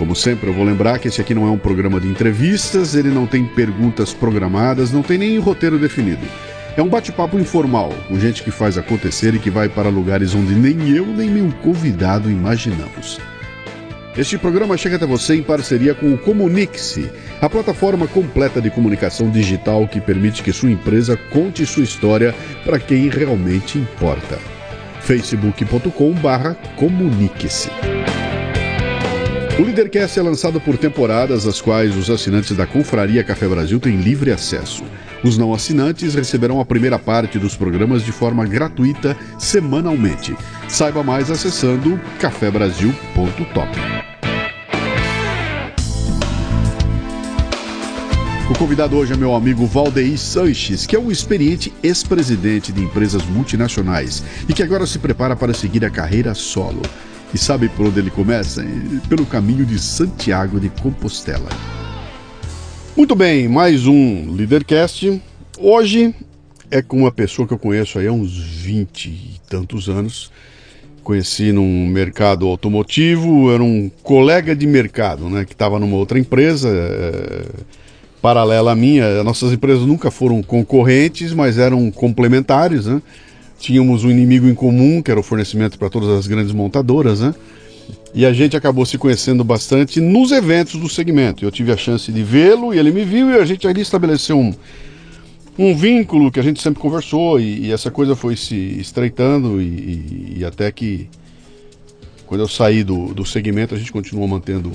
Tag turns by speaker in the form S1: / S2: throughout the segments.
S1: Como sempre, eu vou lembrar que esse aqui não é um programa de entrevistas, ele não tem perguntas programadas, não tem nem roteiro definido. É um bate-papo informal, com gente que faz acontecer e que vai para lugares onde nem eu nem meu convidado imaginamos. Este programa chega até você em parceria com o Comunique-se, a plataforma completa de comunicação digital que permite que sua empresa conte sua história para quem realmente importa. facebook.com/comunique-se. O Leadercast é lançado por temporadas, às quais os assinantes da Confraria Café Brasil têm livre acesso. Os não assinantes receberão a primeira parte dos programas de forma gratuita semanalmente. Saiba mais acessando cafebrasil.top. O convidado hoje é meu amigo Valdeir Sanches, que é um experiente ex-presidente de empresas multinacionais e que agora se prepara para seguir a carreira solo. E sabe por onde ele começa? Pelo caminho de Santiago de Compostela. Muito bem, mais um Leadercast. Hoje é com uma pessoa que eu conheço aí há uns 20 e tantos anos. Conheci num mercado automotivo, era um colega de mercado, né, que estava numa outra empresa é, paralela à minha. Nossas empresas nunca foram concorrentes, mas eram complementares, né? Tínhamos um inimigo em comum, que era o fornecimento para todas as grandes montadoras, né? E a gente acabou se conhecendo bastante nos eventos do segmento. Eu tive a chance de vê-lo e ele me viu e a gente ali estabeleceu um, um vínculo que a gente sempre conversou e, e essa coisa foi se estreitando e, e, e, até que quando eu saí do, do segmento a gente continuou mantendo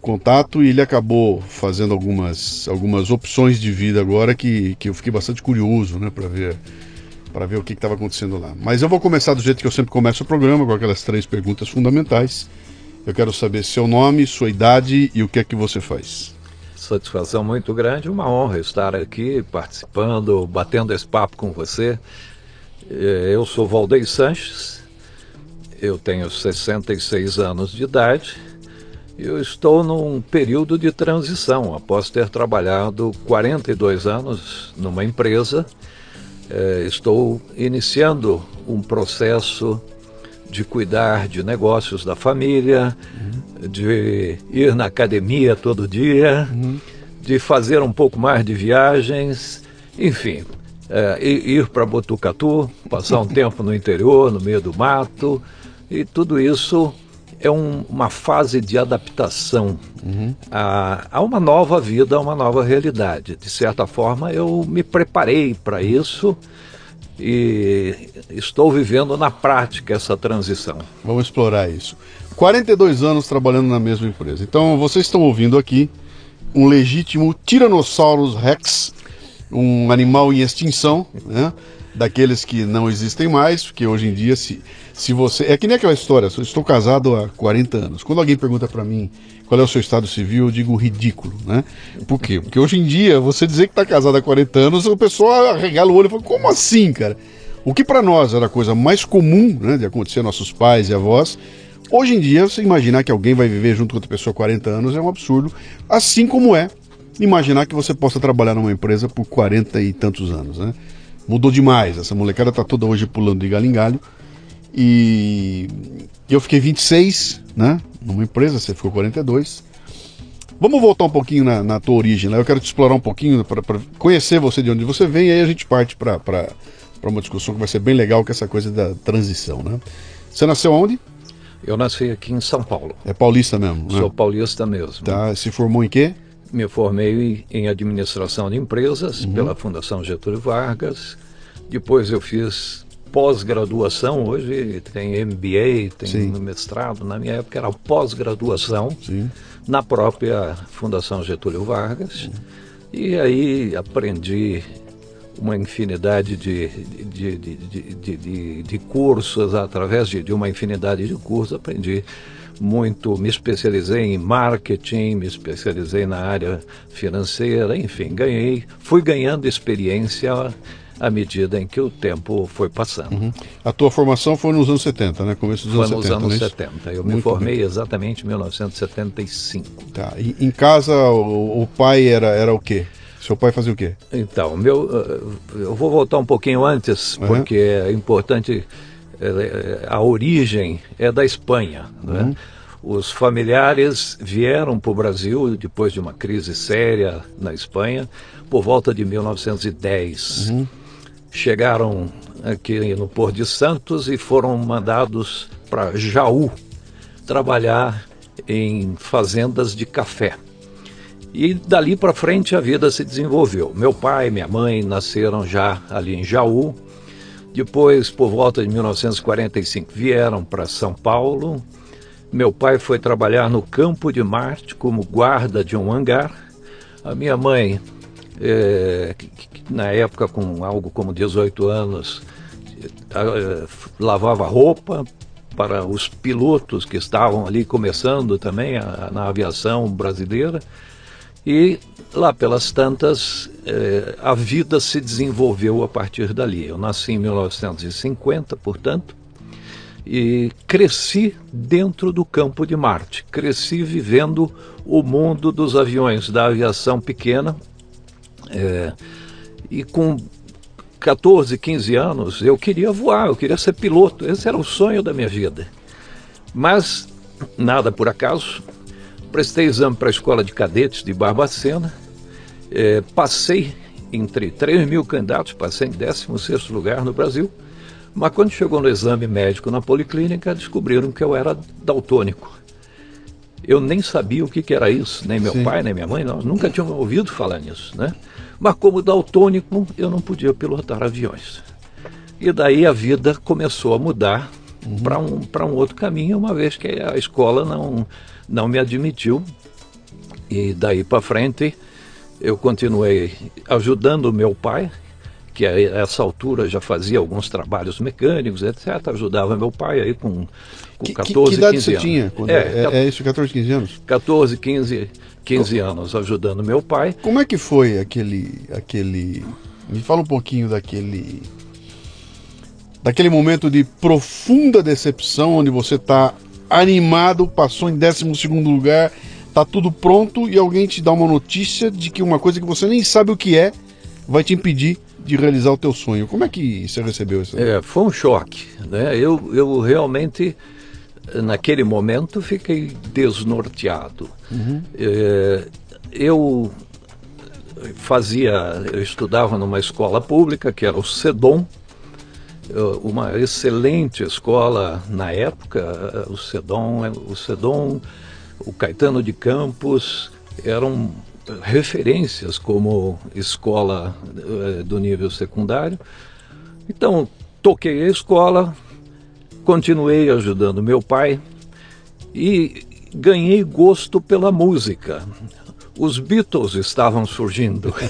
S1: contato e ele acabou fazendo algumas, algumas opções de vida agora que, que eu fiquei bastante curioso né, para ver para ver o que estava acontecendo lá. Mas eu vou começar do jeito que eu sempre começo o programa, com aquelas três perguntas fundamentais. Eu quero saber seu nome, sua idade e o que é que você faz.
S2: Satisfação muito grande, uma honra estar aqui participando, batendo esse papo com você. É, eu sou Valdeir Sanches, eu tenho 66 anos de idade. Eu estou num período de transição, após ter trabalhado 42 anos numa empresa estou iniciando um processo de cuidar de negócios da família, uhum. de ir na academia todo dia, uhum. de fazer um pouco mais de viagens, enfim, é, ir para Botucatu, passar um tempo no interior, no meio do mato, e tudo isso é um, uma fase de adaptação uhum. a, a, uma nova vida, a uma nova realidade. De certa forma, eu me preparei para isso e estou vivendo na prática essa transição.
S1: Vamos explorar isso. 42 anos trabalhando na mesma empresa. Então, vocês estão ouvindo aqui um legítimo Tyrannosaurus Rex, um animal em extinção, né? Daqueles que não existem mais, porque hoje em dia se se você. É que nem aquela história, eu estou casado há 40 anos. Quando alguém pergunta para mim qual é o seu estado civil, eu digo ridículo, né? Por quê? Porque hoje em dia, você dizer que está casado há 40 anos, o pessoal arregala o olho e fala, como assim, cara? O que para nós era a coisa mais comum né, de acontecer nossos pais e avós, hoje em dia, você imaginar que alguém vai viver junto com outra pessoa há 40 anos é um absurdo, assim como é imaginar que você possa trabalhar numa empresa por 40 e tantos anos, né? Mudou demais, essa molecada tá toda hoje pulando de galho em galho. E eu fiquei 26, né? Numa empresa, você ficou 42. Vamos voltar um pouquinho na, na tua origem, né? Eu quero te explorar um pouquinho para conhecer você de onde você vem, e aí a gente parte para uma discussão que vai ser bem legal, que é essa coisa da transição, né? Você nasceu onde?
S2: Eu nasci aqui em São Paulo.
S1: É paulista mesmo?
S2: Né? Sou paulista mesmo.
S1: Tá, se formou em quê?
S2: Me formei em administração de empresas uhum. pela Fundação Getúlio Vargas. Depois eu fiz pós-graduação, hoje tem MBA, tem Sim. mestrado, na minha época era pós-graduação na própria Fundação Getúlio Vargas. E aí aprendi uma infinidade de, de, de, de, de cursos, através de, de uma infinidade de cursos, aprendi muito, me especializei em marketing, me especializei na área financeira, enfim, ganhei, fui ganhando experiência à medida em que o tempo foi passando. Uhum.
S1: A tua formação foi nos anos 70, né? Começo dos
S2: foi
S1: anos 70.
S2: Foi nos anos 70. Eu Muito me formei bem. exatamente em 1975.
S1: Tá. E em casa o, o pai era, era o quê? Seu pai fazia o quê?
S2: Então, meu, eh, eu vou voltar um pouquinho antes, uhum. porque é importante. Eh, a origem é da Espanha. Né? Uhum. Os familiares vieram para o Brasil depois de uma crise séria na Espanha, por volta de 1910. Uhum chegaram aqui no Porto de Santos e foram mandados para Jaú trabalhar em fazendas de café. E dali para frente a vida se desenvolveu. Meu pai e minha mãe nasceram já ali em Jaú. Depois, por volta de 1945, vieram para São Paulo. Meu pai foi trabalhar no Campo de Marte como guarda de um hangar. A minha mãe é, na época com algo como 18 anos, é, lavava roupa para os pilotos que estavam ali começando também a, na aviação brasileira. E lá pelas tantas, é, a vida se desenvolveu a partir dali. Eu nasci em 1950, portanto, e cresci dentro do campo de Marte. Cresci vivendo o mundo dos aviões da aviação pequena, é, e com 14, 15 anos, eu queria voar, eu queria ser piloto. Esse era o sonho da minha vida. Mas, nada por acaso, prestei exame para a escola de cadetes de Barbacena, é, passei entre 3 mil candidatos, passei em 16 lugar no Brasil, mas quando chegou no exame médico na policlínica, descobriram que eu era daltônico. Eu nem sabia o que, que era isso, nem meu Sim. pai, nem minha mãe, nós nunca tínhamos ouvido falar nisso, né? Mas como daltônico, eu não podia pilotar aviões. E daí a vida começou a mudar uhum. para um, um outro caminho, uma vez que a escola não, não me admitiu. E daí para frente eu continuei ajudando meu pai, que a essa altura já fazia alguns trabalhos mecânicos, etc. Ajudava meu pai aí com, com 14, que, que idade 15
S1: você
S2: anos.
S1: tinha? Quando é, é, é, isso, 14, 15 anos?
S2: 14, 15, 15 anos ajudando meu pai.
S1: Como é que foi aquele, aquele... Me fala um pouquinho daquele... Daquele momento de profunda decepção, onde você está animado, passou em 12 lugar, tá tudo pronto e alguém te dá uma notícia de que uma coisa que você nem sabe o que é vai te impedir de realizar o teu sonho. Como é que você recebeu isso?
S2: É, foi um choque. Né? Eu, eu realmente, naquele momento, fiquei desnorteado. Uhum. É, eu fazia, eu estudava numa escola pública, que era o SEDOM, uma excelente escola na época, o SEDOM, o SEDOM, o Caetano de Campos, eram referências como escola eh, do nível secundário. Então, toquei a escola, continuei ajudando meu pai e ganhei gosto pela música. Os Beatles estavam surgindo.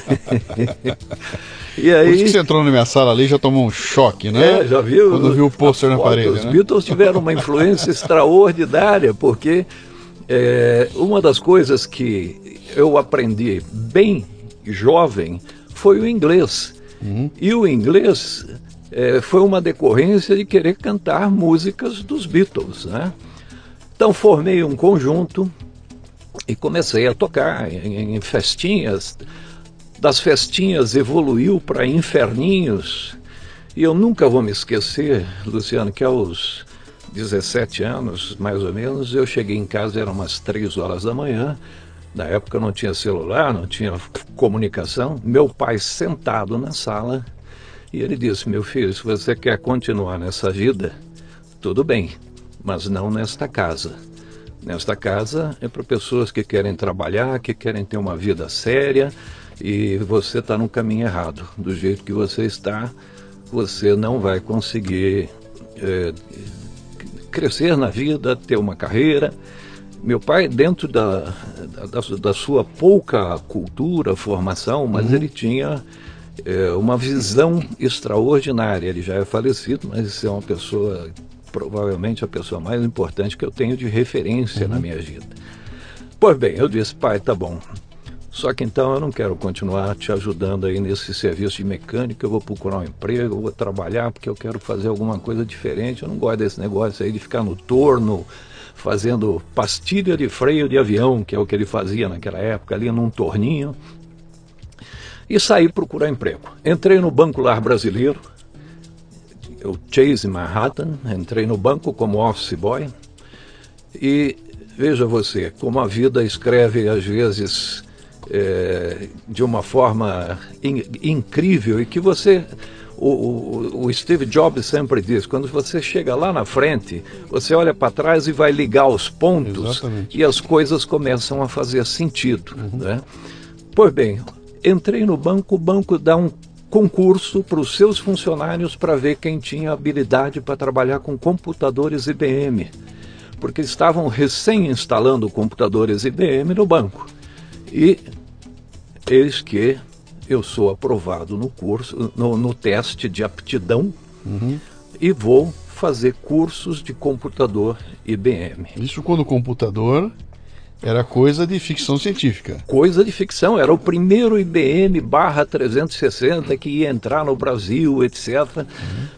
S1: e aí, Por isso que você entrou na minha sala ali já tomou um choque, né?
S2: É, já viu?
S1: Quando viu o pôster na parede.
S2: Os
S1: né?
S2: Beatles tiveram uma influência extraordinária, porque é, uma das coisas que eu aprendi bem jovem foi o inglês. Uhum. E o inglês é, foi uma decorrência de querer cantar músicas dos Beatles. Né? Então formei um conjunto e comecei a tocar em, em festinhas. Das festinhas evoluiu para inferninhos. E eu nunca vou me esquecer, Luciano, que aos 17 anos, mais ou menos, eu cheguei em casa, eram umas 3 horas da manhã. Na época não tinha celular, não tinha comunicação. Meu pai sentado na sala e ele disse: Meu filho, se você quer continuar nessa vida, tudo bem, mas não nesta casa. Nesta casa é para pessoas que querem trabalhar, que querem ter uma vida séria e você está no caminho errado. Do jeito que você está, você não vai conseguir é, crescer na vida, ter uma carreira. Meu pai, dentro da, da, da sua pouca cultura, formação, mas uhum. ele tinha é, uma visão extraordinária. Ele já é falecido, mas é uma pessoa provavelmente a pessoa mais importante que eu tenho de referência uhum. na minha vida. Pois bem, eu disse, pai, tá bom. Só que então eu não quero continuar te ajudando aí nesse serviço de mecânica, eu vou procurar um emprego, eu vou trabalhar porque eu quero fazer alguma coisa diferente. Eu não gosto desse negócio aí de ficar no torno, fazendo pastilha de freio de avião, que é o que ele fazia naquela época, ali num torninho. E saí procurar emprego. Entrei no Banco Lar Brasileiro, o Chase Manhattan, entrei no banco como office boy e veja você, como a vida escreve às vezes é, de uma forma in, incrível e que você o, o, o, Steve Jobs sempre diz: quando você chega lá na frente, você olha para trás e vai ligar os pontos Exatamente. e as coisas começam a fazer sentido. Uhum. Né? Pois bem, entrei no banco, o banco dá um concurso para os seus funcionários para ver quem tinha habilidade para trabalhar com computadores IBM, porque estavam recém instalando computadores IBM no banco. E eis que eu sou aprovado no curso, no, no teste de aptidão uhum. e vou fazer cursos de computador IBM.
S1: Isso quando o computador era coisa de ficção científica.
S2: Coisa de ficção, era o primeiro IBM barra 360 que ia entrar no Brasil, etc. Uhum.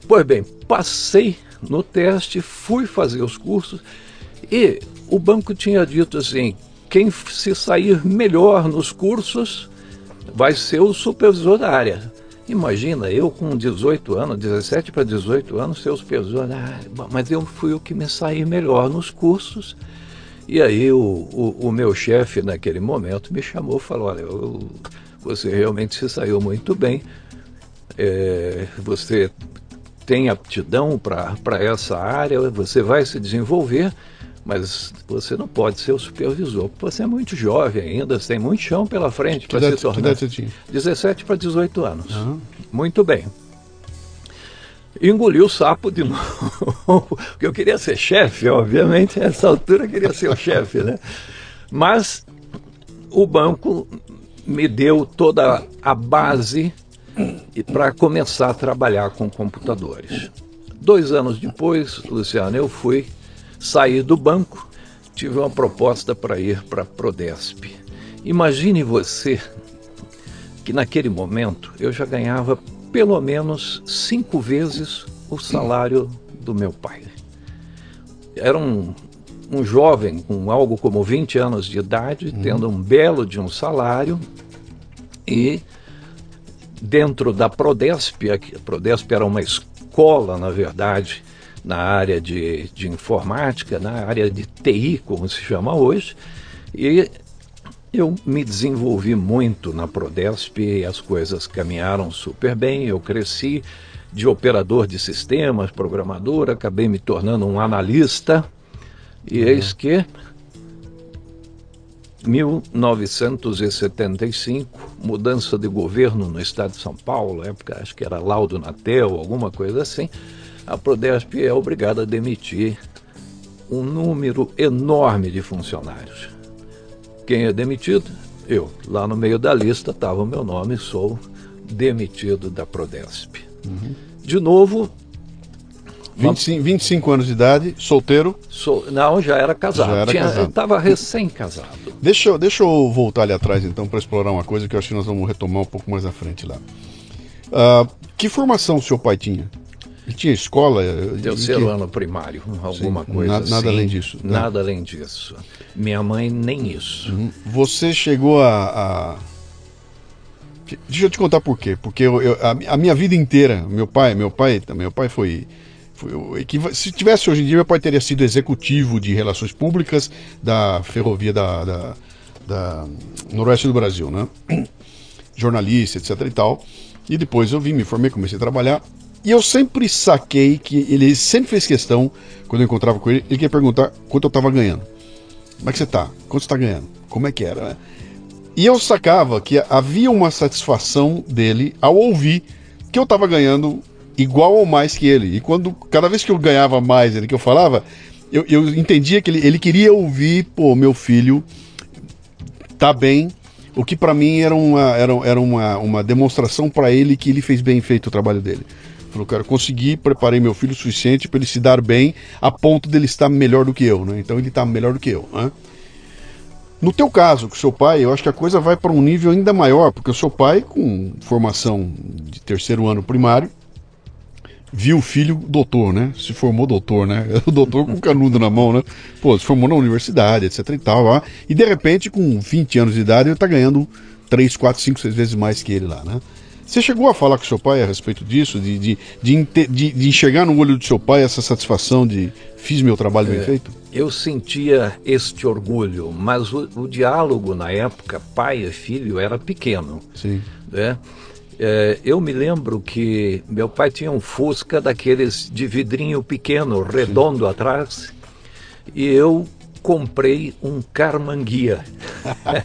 S2: Pois bem, passei no teste, fui fazer os cursos e o banco tinha dito assim: quem se sair melhor nos cursos vai ser o supervisor da área. Imagina, eu com 18 anos, 17 para 18 anos, ser o supervisor. Ah, mas eu fui o que me saí melhor nos cursos. E aí o, o, o meu chefe, naquele momento, me chamou e falou, olha, eu, você realmente se saiu muito bem. É, você tem aptidão para essa área, você vai se desenvolver mas você não pode ser o supervisor. Você é muito jovem ainda, você tem muito chão pela frente para se tornar. Que você tinha? 17 para 18 anos. Uhum. Muito bem. Engoli o sapo de novo, porque eu queria ser chefe, obviamente, nessa altura eu queria ser o chefe, né? Mas o banco me deu toda a base para começar a trabalhar com computadores. Dois anos depois, Luciano, eu fui saí do banco, tive uma proposta para ir para a Prodesp. Imagine você que naquele momento eu já ganhava pelo menos cinco vezes o salário do meu pai. Era um, um jovem com algo como 20 anos de idade, uhum. tendo um belo de um salário e dentro da Prodesp, a Prodesp era uma escola, na verdade, na área de, de informática, na área de TI, como se chama hoje, e eu me desenvolvi muito na Prodesp, as coisas caminharam super bem, eu cresci de operador de sistemas, programador, acabei me tornando um analista, e uhum. eis que 1975, mudança de governo no estado de São Paulo, época acho que era Laudo Natel, alguma coisa assim a Prodesp é obrigada a demitir um número enorme de funcionários. Quem é demitido? Eu. Lá no meio da lista estava o meu nome, sou demitido da Prodesp. Uhum. De novo.
S1: 25, 25 anos de idade, solteiro?
S2: Sou, não, já era casado. Já era Tinha, casado. Estava recém-casado.
S1: Deixa, deixa eu voltar ali atrás então para explorar uma coisa que eu acho que nós vamos retomar um pouco mais à frente lá. Uh, que formação o seu pai tinha? E tinha escola?
S2: Terceiro que... ano primário, alguma Sim, coisa
S1: nada,
S2: assim.
S1: Nada além disso.
S2: Né? Nada além disso. Minha mãe nem isso. Uhum.
S1: Você chegou a, a... Deixa eu te contar por quê. Porque eu, eu, a, a, minha vida inteira, meu pai, meu pai, meu pai foi, foi que, se tivesse hoje em dia, meu pai teria sido executivo de relações públicas da ferrovia da, da, da noroeste do Brasil, né? Jornalista, etc e tal. E depois eu vim, me formei, comecei a trabalhar. E eu sempre saquei que ele sempre fez questão, quando eu encontrava com ele, ele queria perguntar quanto eu estava ganhando. Como é que você está? Quanto você está ganhando? Como é que era, né? E eu sacava que havia uma satisfação dele ao ouvir que eu estava ganhando igual ou mais que ele. E quando cada vez que eu ganhava mais ele que eu falava, eu, eu entendia que ele, ele queria ouvir, pô, meu filho tá bem. O que para mim era uma, era, era uma, uma demonstração para ele que ele fez bem feito o trabalho dele. Falou, cara, consegui, preparei meu filho o suficiente para ele se dar bem a ponto dele estar melhor do que eu, né? Então ele está melhor do que eu, né? No teu caso, com seu pai, eu acho que a coisa vai para um nível ainda maior, porque o seu pai, com formação de terceiro ano primário, viu o filho doutor, né? Se formou doutor, né? O doutor com canudo na mão, né? Pô, se formou na universidade, etc e tal, lá. E de repente, com 20 anos de idade, ele tá ganhando 3, 4, 5, 6 vezes mais que ele lá, né? Você chegou a falar com seu pai a respeito disso, de, de, de, de, de enxergar no olho do seu pai essa satisfação de fiz meu trabalho bem é, feito?
S2: Eu sentia este orgulho, mas o, o, diálogo na época, pai e filho, era pequeno.
S1: Sim.
S2: Né? É, eu me lembro que meu pai tinha um Fusca daqueles de vidrinho pequeno, redondo Sim. atrás, e eu comprei um Carmanguia.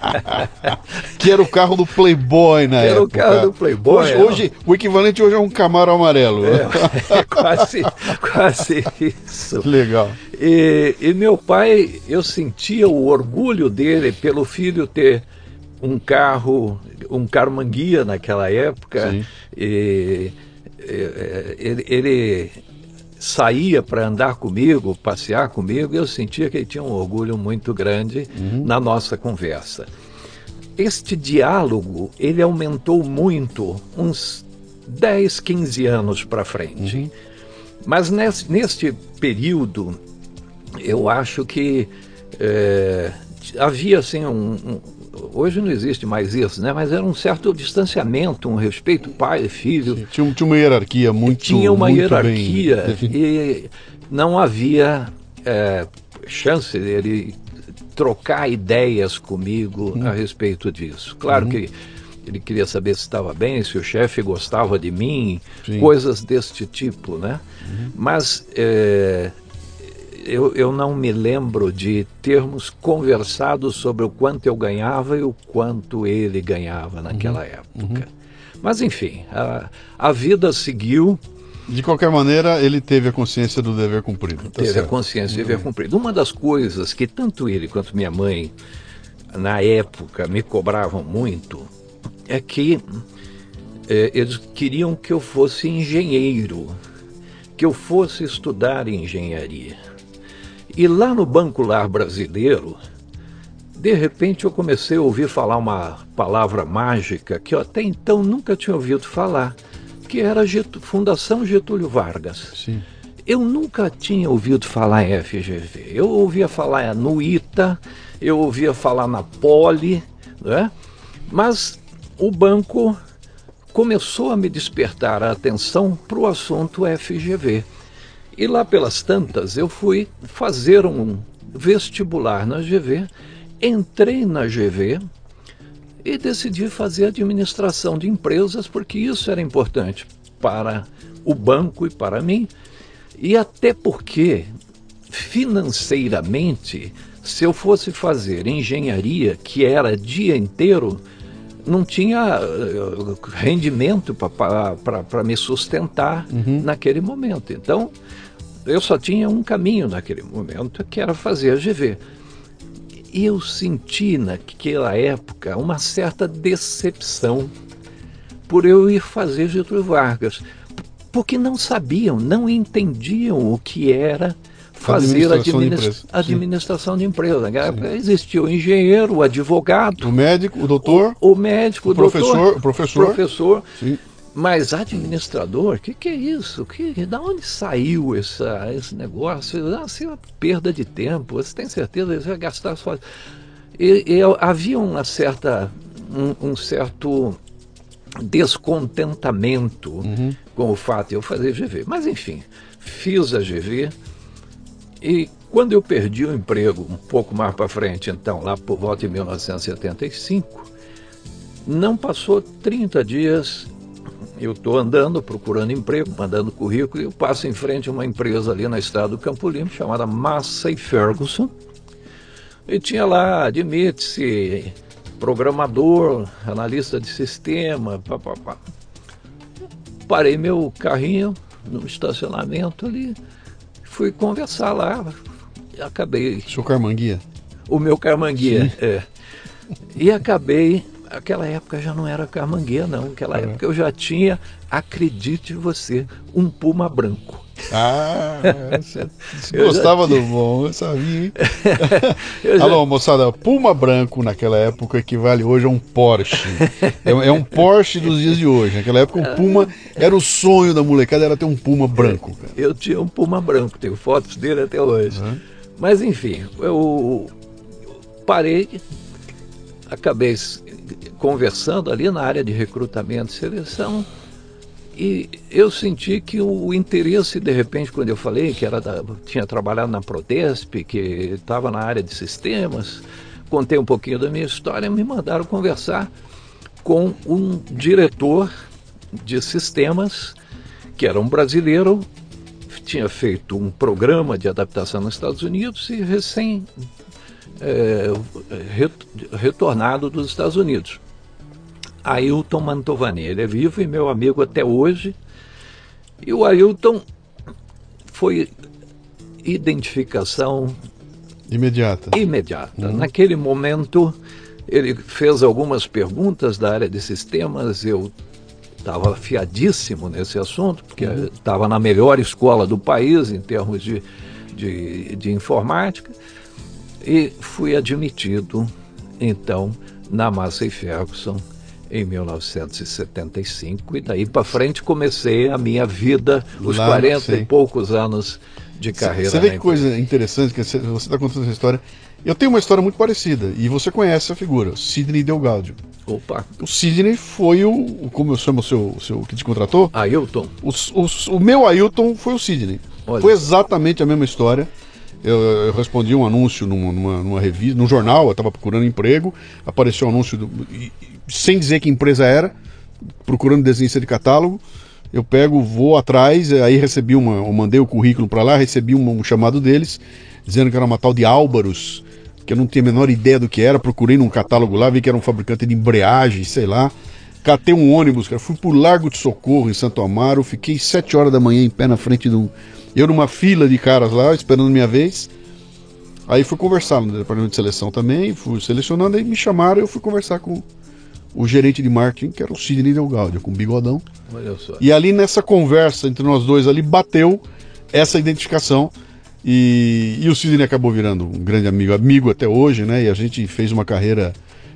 S1: que era o carro do Playboy na
S2: era
S1: época.
S2: Era o carro do Playboy.
S1: Hoje, é. hoje, o equivalente hoje é um Camaro amarelo.
S2: É, é quase, quase isso.
S1: Legal.
S2: E, e meu pai, eu sentia o orgulho dele pelo filho ter um carro, um Carmanguia naquela época.
S1: Sim.
S2: E, ele, ele saía para andar comigo, passear comigo, eu sentia que ele tinha um orgulho muito grande uhum. na nossa conversa. Este diálogo, ele aumentou muito, uns 10, 15 anos para frente. Uhum. Mas nesse, neste período, eu acho que é, havia assim um, um hoje não existe mais isso, né? Mas era um certo distanciamento, um respeito pai e filho. Sim,
S1: tinha, tinha, uma hierarquia muito
S2: Tinha uma
S1: muito
S2: hierarquia e não havia é, chance dele trocar ideias comigo hum. a respeito disso. Claro uhum. que ele queria saber se estava bem, se o chefe gostava de mim, Sim. coisas deste tipo, né? Uhum. Mas é, eu, eu não me lembro de termos conversado sobre o quanto eu ganhava e o quanto ele ganhava naquela uhum, época. Uhum. Mas enfim, a, a vida seguiu.
S1: De qualquer maneira, ele teve a consciência do dever cumprido.
S2: Tá teve certo. a consciência do dever uhum. cumprido. Uma das coisas que tanto ele quanto minha mãe, na época, me cobravam muito é que é, eles queriam que eu fosse engenheiro, que eu fosse estudar engenharia. E lá no Banco Lar Brasileiro, de repente eu comecei a ouvir falar uma palavra mágica que eu até então nunca tinha ouvido falar, que era Fundação Getúlio Vargas.
S1: Sim.
S2: Eu nunca tinha ouvido falar em FGV. Eu ouvia falar no ITA, eu ouvia falar na Poli, né? mas o banco começou a me despertar a atenção para o assunto FGV. E lá pelas tantas eu fui fazer um vestibular na GV, entrei na GV e decidi fazer administração de empresas porque isso era importante para o banco e para mim. E até porque financeiramente, se eu fosse fazer engenharia, que era dia inteiro, não tinha eh, rendimento para me sustentar uhum. naquele momento. Então, eu só tinha um caminho naquele momento, que era fazer a GV. Eu senti naquela época uma certa decepção por eu ir fazer Getúlio Vargas, porque não sabiam, não entendiam o que era fazer administração, administra de, administração de empresa. Existia o engenheiro, o advogado,
S1: o médico, o doutor,
S2: o, o médico, o, o
S1: professor, o professor,
S2: professor. Sim. Mas administrador, o que, que é isso? Que, da onde saiu essa, esse negócio? Assim, uma perda de tempo. Você tem certeza que você vai gastar só. E, e, havia uma certa, um, um certo descontentamento uhum. com o fato de eu fazer GV. Mas enfim, fiz a GV e quando eu perdi o emprego um pouco mais para frente, então, lá por volta de 1975, não passou 30 dias, eu estou andando, procurando emprego, mandando currículo, e eu passo em frente a uma empresa ali na estrada do Campo Limpo, chamada Massey Ferguson, e tinha lá, admite-se, programador, analista de sistema, papapá. Parei meu carrinho no estacionamento ali, fui conversar lá, e acabei...
S1: Seu Carmanguia?
S2: O meu Carmanguia, é. E acabei Aquela época já não era Carmanguia, não. Aquela é. época eu já tinha, acredite você, um puma branco.
S1: Ah, você gostava do bom, eu sabia. eu já... Alô, moçada, Puma branco naquela época equivale hoje a um Porsche. É, é, um Porsche dos dias de hoje. Naquela época um Puma era o sonho da molecada, era ter um Puma branco.
S2: Cara. Eu tinha um Puma branco, tenho fotos dele até hoje. Uhum. Mas enfim, eu parei, acabei conversando ali na área de recrutamento e seleção e eu senti que o interesse, de repente, quando eu falei que era da, tinha trabalhado na Prodesp, que estava na área de sistemas, contei um pouquinho da minha história, me mandaram conversar com um diretor de sistemas, que era um brasileiro, tinha feito um programa de adaptação nos Estados Unidos e recém é, retornado dos Estados Unidos. Ailton Mantovani. Ele é vivo e meu amigo até hoje. E o Ailton foi identificação
S1: imediata.
S2: Imediata. Uhum. Naquele momento, ele fez algumas perguntas da área de sistemas. Eu estava afiadíssimo nesse assunto, porque estava uhum. na melhor escola do país em termos de, de, de informática. E fui admitido, então, na Massey Ferguson em 1975 e daí para frente comecei a minha vida, os Lá, 40 sei. e poucos anos de carreira.
S1: Você vê que coisa interessante que você está contando essa história. Eu tenho uma história muito parecida e você conhece a figura, Sidney Delgado.
S2: Opa.
S1: O Sidney foi o, como eu chamo o seu, o seu que te contratou?
S2: Ailton.
S1: O, o, o meu Ailton foi o Sidney. Olha. Foi exatamente a mesma história. Eu, eu, respondi um anúncio numa, numa, numa revista, num jornal, eu estava procurando emprego, apareceu um anúncio do, e, sem dizer que empresa era, procurando desenhista de catálogo. Eu pego, vou atrás, aí recebi uma, eu mandei o currículo para lá, recebi um, um, chamado deles, dizendo que era uma tal de Álvaros, que eu não tinha a menor ideia do que era, procurei num catálogo lá, vi que era um fabricante de embreagem, sei lá. Catei um ônibus, cara, fui pro Largo de Socorro, em Santo Amaro, fiquei sete horas da manhã em pé na frente do. Eu numa fila de caras lá, esperando minha vez. Aí fui conversar no departamento de seleção também, fui selecionando, aí me chamaram eu fui conversar com, o gerente de marketing, que era o Sidney Delgado, com bigodão. E ali nessa conversa entre nós dois ali bateu essa identificação. E, e o Sidney acabou virando um grande amigo, amigo até hoje, né? E a gente fez uma carreira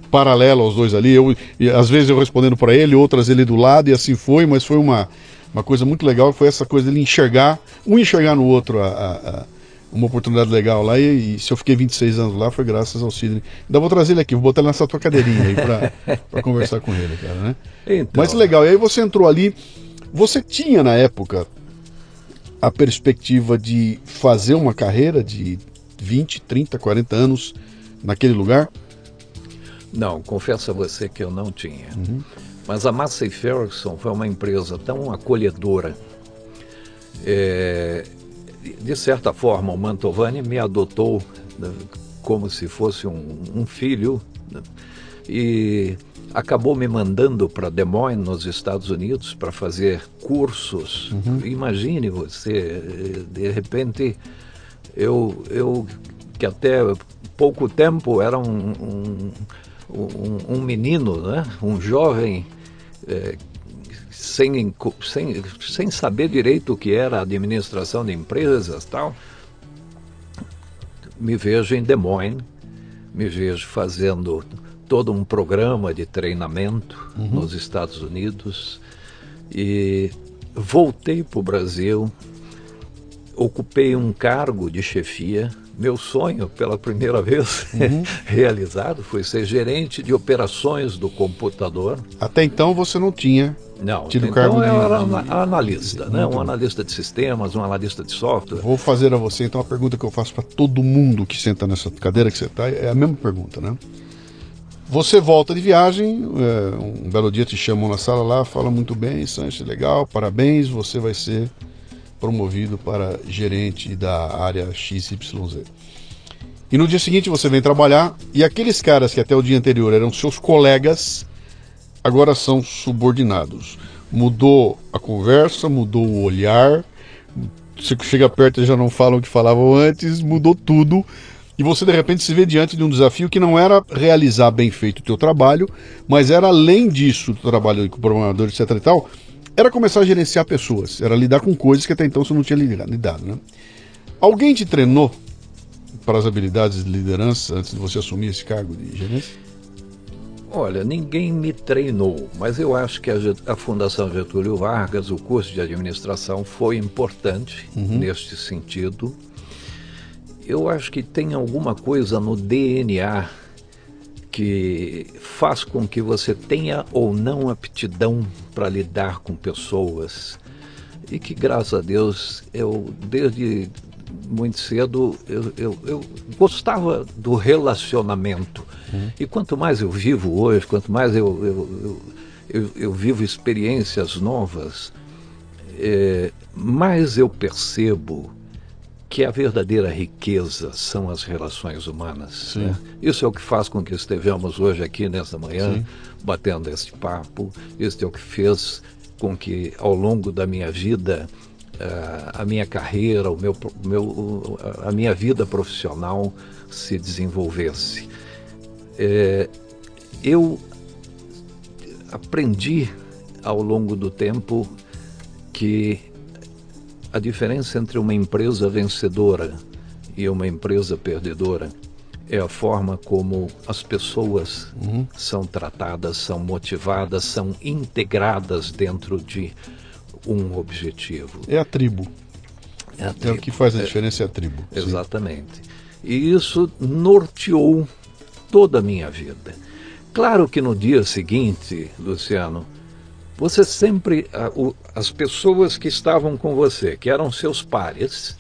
S1: paralela aos dois ali. Eu, e, às vezes eu respondendo para ele, outras ele do lado, e assim foi, mas foi uma, uma coisa muito legal. Foi essa coisa dele enxergar, um enxergar no outro a, a uma oportunidade legal lá e, e, se eu fiquei 26 anos lá foi graças ao Sidney. Ainda vou trazer ele aqui, vou botar ele nessa tua cadeirinha aí para conversar com ele, cara, né? Então, Mas legal, e aí você entrou ali, você tinha na época a perspectiva de fazer uma carreira de 20, 30, 40 anos naquele lugar?
S2: Não, confesso a você que eu não tinha. Uhum. Mas a Massey Ferguson foi uma empresa tão acolhedora. É, de certa forma, o Mantovani me adotou né, como se fosse um, um filho né, e acabou me mandando para Des Moines, nos Estados Unidos, para fazer cursos. Uhum. Imagine você, de repente, eu, eu que até pouco tempo era um, um, um, um menino, né? um jovem é, sem, sem, sem saber direito o que era administração de empresas tal, me vejo em Des Moines, me vejo fazendo todo um programa de treinamento uhum. nos Estados Unidos e voltei para o Brasil, ocupei um cargo de chefia. Meu sonho, pela primeira vez uhum. realizado, foi ser gerente de operações do computador.
S1: Até então você não tinha
S2: não, tido então cargo eu era analista, né? um analista de sistemas, um analista de software.
S1: Vou fazer a você então a pergunta que eu faço para todo mundo que senta nessa cadeira que você está, é a mesma pergunta, né? Você volta de viagem, é, um belo dia te chamam na sala lá, fala muito bem, Sanches, legal, parabéns, você vai ser promovido para gerente da área XYZ. E no dia seguinte você vem trabalhar e aqueles caras que até o dia anterior eram seus colegas, agora são subordinados. Mudou a conversa, mudou o olhar. Você chega perto e já não falam o que falavam antes, mudou tudo. e você de repente se vê diante de um desafio que não era realizar bem feito o teu trabalho, mas era além disso, o trabalho com programador, etc e tal, era começar a gerenciar pessoas, era lidar com coisas que até então você não tinha lidado, né? Alguém te treinou para as habilidades de liderança antes de você assumir esse cargo de gerência?
S2: Olha, ninguém me treinou, mas eu acho que a, a, Fundação Getúlio Vargas, o curso de administração, foi importante uhum. neste sentido. Eu acho que tem alguma coisa no DNA que faz com que você tenha ou não aptidão para lidar com pessoas e que, graças a Deus, eu desde muito cedo eu, eu, eu gostava do relacionamento. Uhum. E quanto mais eu vivo hoje, quanto mais eu, eu, eu, vivo experiências novas, é, mais eu percebo que a verdadeira riqueza são as relações humanas. Né? Isso é o que faz com que estejamos hoje aqui nesta manhã, Sim. batendo este papo. Isso é o que fez com que, ao longo da minha vida, uh, a minha carreira, o meu, meu, a minha vida profissional se desenvolvesse. É, eu aprendi ao longo do tempo que a diferença entre uma empresa vencedora e uma empresa perdedora é a forma como as pessoas uhum. são tratadas, são motivadas, são integradas dentro de um objetivo.
S1: É a tribo. É, a tribo. é o que faz a é. diferença é a tribo.
S2: Exatamente. Sim. E isso norteou toda a minha vida. Claro que no dia seguinte, Luciano, você sempre, as pessoas que estavam com você, que eram seus pares,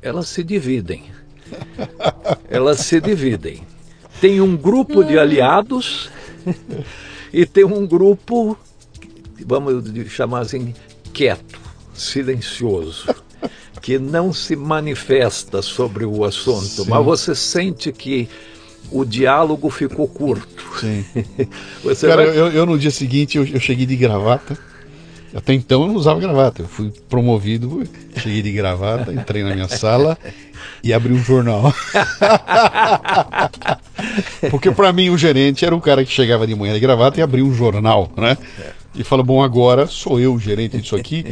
S2: elas se dividem. Elas se dividem. Tem um grupo de aliados e tem um grupo, vamos chamar assim, quieto, silencioso, que não se manifesta sobre o assunto, Sim. mas você sente que o diálogo ficou curto.
S1: Sim. Cara, vai... eu, eu, no dia seguinte eu, eu, cheguei de gravata. Até então eu não usava gravata. Eu fui promovido, cheguei de gravata, entrei na minha sala e abri um jornal. Porque para mim o gerente era o cara que chegava de manhã de gravata e abria um jornal, né? E fala: bom, agora sou eu o gerente disso aqui.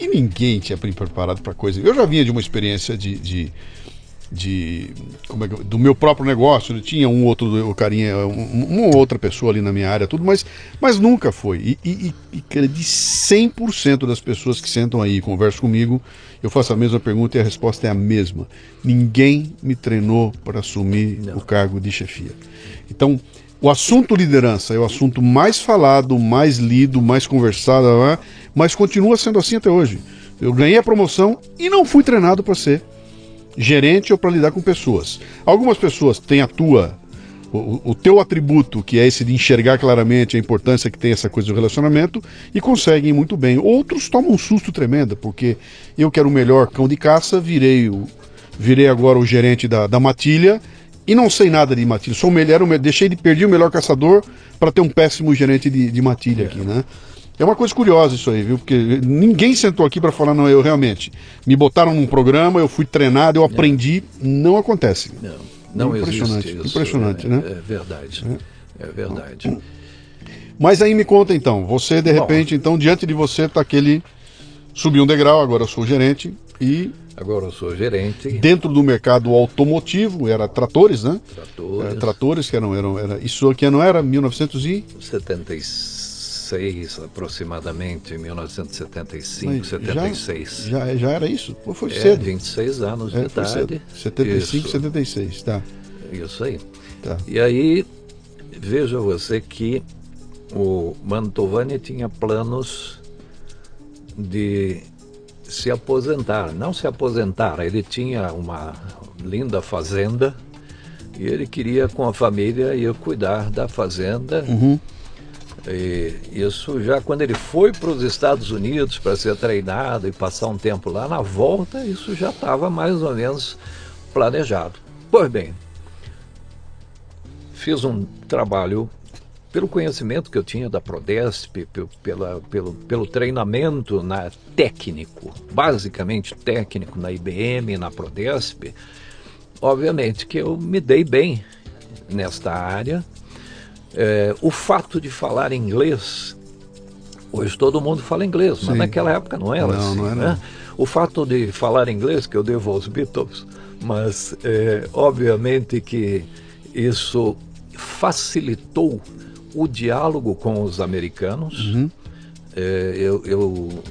S1: E ninguém tinha preparado para coisa. Eu já vinha de uma experiência de, de de como é que, do meu próprio negócio, tinha um outro carinha, um, uma outra pessoa ali na minha área, tudo, mas, mas nunca foi. E, e, e de 100% das pessoas que sentam aí e conversam comigo, eu faço a mesma pergunta e a resposta é a mesma. Ninguém me treinou para assumir Não. o cargo de chefia. Então, o assunto liderança é o assunto mais falado, mais lido, mais conversado, é? mas continua sendo assim até hoje. Eu ganhei a promoção e não fui treinado para ser gerente ou para lidar com pessoas. Algumas pessoas têm a tua o, o, teu atributo, que é esse de enxergar claramente a importância que tem essa coisa do relacionamento, e conseguem muito bem. Outros tomam um susto tremendo, porque eu quero o melhor cão de caça, virei, o, virei agora o gerente da, da matilha, e não sei nada de matilha. Sou o melhor, deixei de perder o melhor caçador para ter um péssimo gerente de, de matilha aqui, né? É uma coisa curiosa isso aí, viu? Porque ninguém sentou aqui para falar, não, eu realmente. Me botaram num programa, eu fui treinado, eu aprendi. Não, não acontece.
S2: Não, não impressionante, existe
S1: isso. Impressionante, é, né?
S2: É verdade. É. é verdade.
S1: Mas aí me conta então, você de repente, então, diante de você está aquele. Subiu um degrau, agora eu sou gerente e.
S2: Agora eu sou gerente.
S1: Dentro do mercado automotivo, era tratores, né?
S2: Tratores.
S1: É, tratores que eram, eram. Era, isso aqui não era
S2: 1976 aproximadamente, em 1975, Mas 76.
S1: Já, já, já era isso? Pô, foi é, cedo.
S2: 26 anos é, de idade.
S1: 75, isso. 76, tá.
S2: Isso aí. Tá. E aí, veja você que o Mantovani tinha planos de se aposentar. Não se aposentar, ele tinha uma linda fazenda e ele queria com a família ir cuidar da fazenda.
S1: Uhum
S2: e isso já quando ele foi para os Estados Unidos para ser treinado e passar um tempo lá, na volta isso já estava mais ou menos planejado. Pois bem, fiz um trabalho pelo conhecimento que eu tinha da Prodesp, pela, pelo, pelo treinamento na técnico, basicamente técnico na IBM, na Prodesp, obviamente que eu me dei bem nesta área. É, o fato de falar inglês, hoje todo mundo fala inglês, Sim. mas naquela época não era
S1: não,
S2: assim.
S1: Não era.
S2: Né? O fato de falar inglês, que eu devo aos Beatles, mas é, obviamente que isso facilitou o diálogo com os americanos.
S1: Uhum.
S2: É, eu, eu,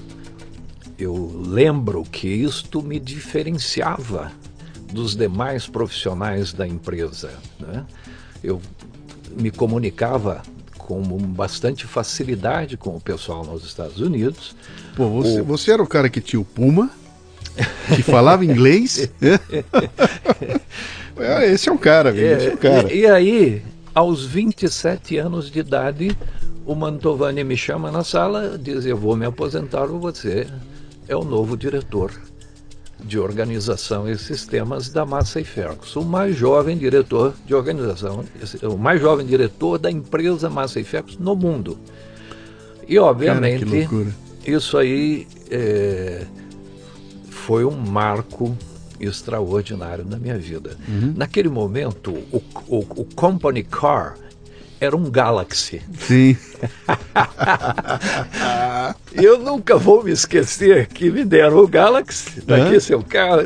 S2: eu lembro que isto me diferenciava dos demais profissionais da empresa. Né? Eu me comunicava com bastante facilidade com o pessoal nos Estados Unidos.
S1: Pô, você, o... você era o cara que tinha o Puma, que falava inglês. É, esse é um cara, viu? Esse é um cara.
S2: E, e aí, aos 27 anos de idade, o Mantovani me chama na sala, diz: Eu vou me aposentar, você é o novo diretor de organização e sistemas da Massey Ferguson, o mais jovem diretor de organização, o mais jovem diretor da empresa Massey Ferguson no mundo. E obviamente
S1: Cara,
S2: isso aí é, foi um marco extraordinário na minha vida.
S1: Uhum.
S2: Naquele momento, o, o, o company car era um Galaxy.
S1: Sim.
S2: eu nunca vou me esquecer que me deram o Galaxy, daqui seu carro.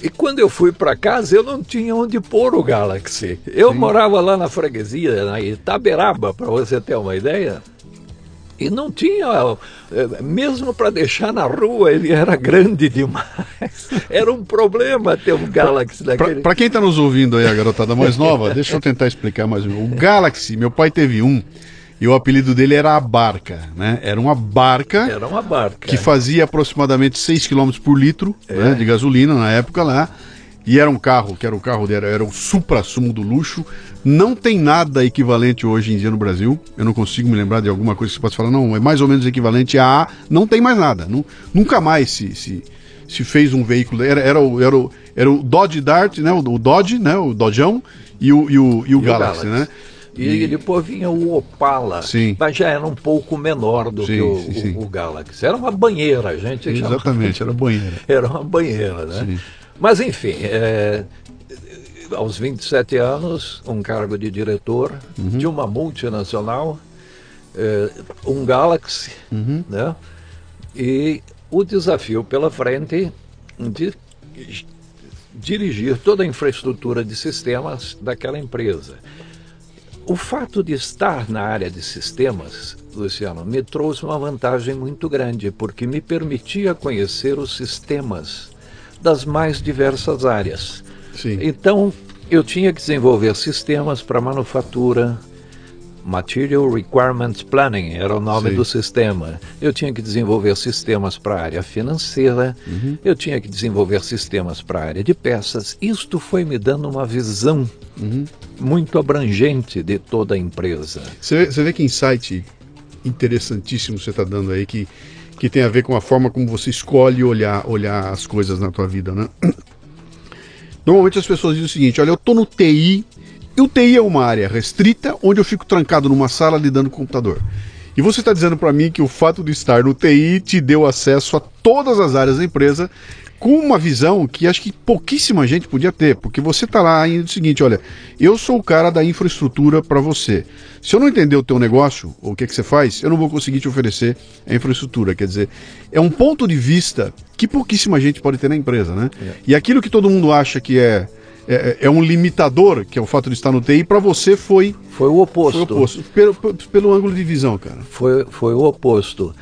S2: E quando eu fui para casa, eu não tinha onde pôr o Galaxy. Eu Sim. morava lá na freguesia, na Itaberaba, para você ter uma ideia. E não tinha, eh, mesmo para deixar na rua, ele era grande demais. Era um problema ter um Galaxy daquele.
S1: Para quem está nos ouvindo aí, a garotada mais nova, deixa eu tentar explicar mais um. O Galaxy, meu pai teve um. E o apelido dele era a barca, né? Era uma barca.
S2: Era uma barca.
S1: Que fazia aproximadamente 6 km por litro é. né, de gasolina na época lá. E era um carro, que era o carro dele, era o supra-sumo do luxo. Não tem nada equivalente hoje em dia no Brasil. Eu não consigo me lembrar de alguma coisa que você possa falar, não, é mais ou menos equivalente a. Não tem mais nada. nunca mais se, se, se fez um veículo. Era, era, o, era, o, era o Dodge Dart, né? O, o Dodge, né? O Dodgeão e o, e o, e o, e Galaxy, o Galaxy, né?
S2: E, e, depois vinha o Opala,
S1: sim.
S2: mas já era um pouco menor do sim, que o, sim, o, o, Galaxy. Era uma banheira, gente.
S1: Exatamente, era banheira.
S2: Era uma banheira, né? Mas enfim, é, aos 27 anos, um cargo de diretor uhum. de uma multinacional, é, um Galaxy,
S1: uhum.
S2: né? E o desafio pela frente de dirigir toda a infraestrutura de sistemas daquela empresa. O fato de estar na área de sistemas, Luciano, me trouxe uma vantagem muito grande, porque me permitia conhecer os sistemas das mais diversas áreas.
S1: Sim.
S2: Então, eu tinha que desenvolver sistemas para manufatura, Material Requirements Planning era o nome Sim. do sistema. Eu tinha que desenvolver sistemas para a área financeira,
S1: uhum.
S2: eu tinha que desenvolver sistemas para a área de peças. Isto foi me dando uma visão
S1: uhum.
S2: muito abrangente de toda a empresa.
S1: Você vê, você vê que insight interessantíssimo você está dando aí, que que tem a ver com a forma como você escolhe olhar, olhar as coisas na tua vida, né? Normalmente as pessoas dizem o seguinte: olha, eu tô no TI, e o TI é uma área restrita onde eu fico trancado numa sala lidando com o computador. E você está dizendo para mim que o fato de estar no TI te deu acesso a todas as áreas da empresa com uma visão que acho que pouquíssima gente podia ter, porque você está lá indo o seguinte, olha, eu sou o cara da infraestrutura para você. Se eu não entender o teu negócio, ou o que, é que você faz, eu não vou conseguir te oferecer a infraestrutura. Quer dizer, é um ponto de vista que pouquíssima gente pode ter na empresa, né? É. E aquilo que todo mundo acha que é, é, é, um limitador, que é o fato de estar no TI, para você foi...
S2: Foi o oposto. Foi
S1: o oposto, pelo, pelo ângulo de visão, cara.
S2: Foi, foi o oposto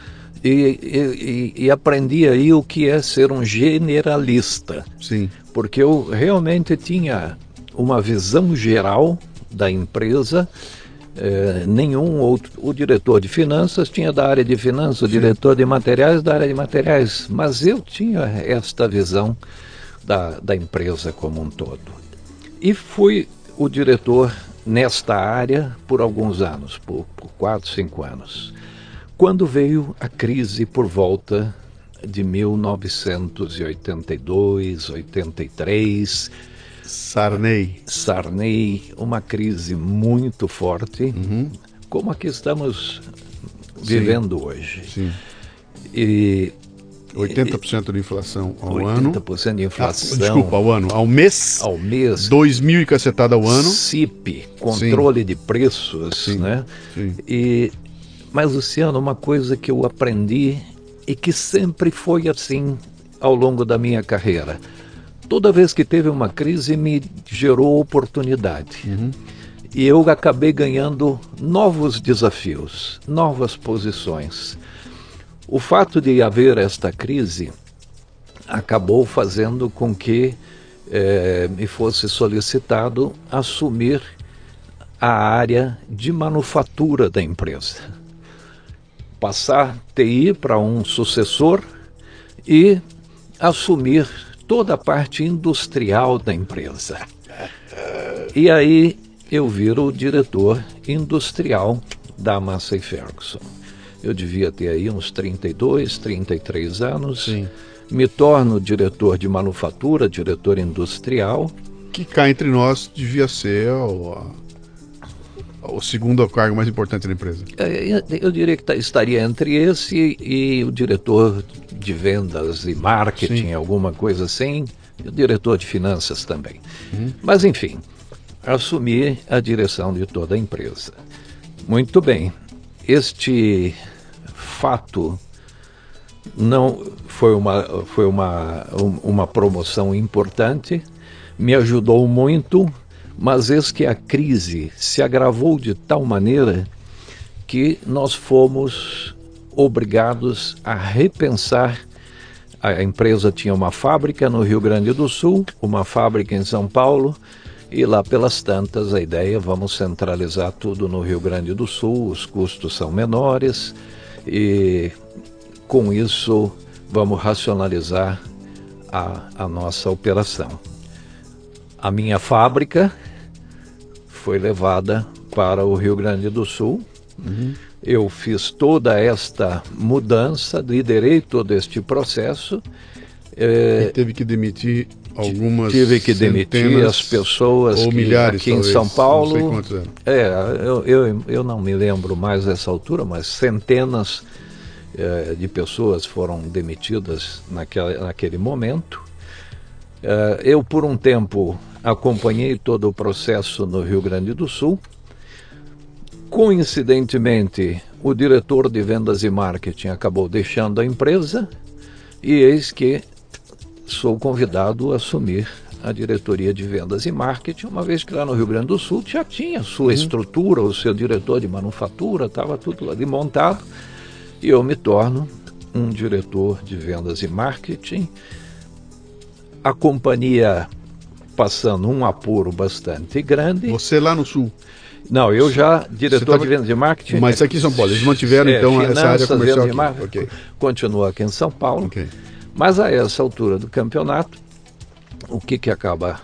S2: e, e, e, aprendi aí o que é ser um generalista.
S1: Sim.
S2: Porque eu realmente tinha uma visão geral da empresa. É, nenhum outro, o diretor de finanças tinha da área de finanças, o diretor de materiais da área de materiais, mas eu tinha esta visão da, da empresa como um todo. E fui o diretor nesta área por alguns anos, por, por quatro, cinco anos quando veio a crise por volta de 1982, 83.
S1: Sarney.
S2: Sarney, uma crise muito forte,
S1: uhum.
S2: como a que estamos vivendo
S1: sim,
S2: hoje.
S1: Sim.
S2: E
S1: 80% de inflação ao
S2: 80%
S1: ano.
S2: 80% de inflação.
S1: Ah, desculpa, ao ano. Ao mês.
S2: Ao mês.
S1: 2 mil e cacetada ao ano.
S2: CIP, controle Sim. de preços, Sim. né? Sim. E, mas, Luciano, uma coisa que eu aprendi e que sempre foi assim ao longo da minha carreira. Toda vez que teve uma crise, me gerou oportunidade. Uhum. E eu acabei ganhando novos desafios, novas posições. O fato de haver esta crise acabou fazendo com que eh, me fosse solicitado assumir a área de manufatura da empresa. Passar TI para um sucessor e assumir toda a parte industrial da empresa. E aí eu viro o diretor industrial da Massey Ferguson. Eu devia ter aí uns 32, 33 anos. Sim. Me torno diretor de manufatura, diretor industrial.
S1: Que cá entre nós devia ser o, o segundo cargo mais importante da empresa.
S2: É, eu diria que tá, estaria entre esse e o diretor de vendas e marketing, Sim. alguma coisa assim, e o diretor de finanças também. Uhum. Mas, enfim, assumi a direção de toda a empresa. Muito bem este fato não foi uma, foi uma, uma promoção importante, me ajudou muito, mas eis que a crise se agravou de tal maneira que nós fomos obrigados a repensar. A empresa tinha uma fábrica no Rio Grande do Sul, uma fábrica em São Paulo, e lá pelas tantas, a ideia, vamos centralizar tudo no Rio Grande do Sul, os custos são menores e com isso vamos racionalizar a, a nossa operação. A minha fábrica foi levada para o Rio Grande do Sul. Uhum. Eu fiz toda esta mudança, liderei todo este processo.
S1: É, e teve que demitir algumas
S2: tive que demitir as pessoas
S1: ou
S2: que,
S1: milhares,
S2: aqui
S1: talvez,
S2: em São Paulo.
S1: Não sei
S2: é, eu, eu, eu não me lembro mais dessa altura, mas centenas é, de pessoas foram demitidas naquela, naquele momento. É, eu, por um tempo, acompanhei todo o processo no Rio Grande do Sul. Coincidentemente, o diretor de vendas e marketing acabou deixando a empresa e eis que sou convidado a assumir a diretoria de vendas e marketing, uma vez que lá no Rio Grande do Sul já tinha sua uhum. estrutura, o seu diretor de manufatura, estava tudo ali montado, e eu me torno um diretor de vendas e marketing. A companhia passando um apuro bastante grande.
S1: Você lá no Sul?
S2: Não, eu já diretor tava... de vendas e marketing.
S1: Mas aqui em São Paulo, eles mantiveram é, então essa área comercial aqui. Marketing,
S2: okay. Continua aqui em São Paulo. Okay. Mas a essa altura do campeonato, o que, que acaba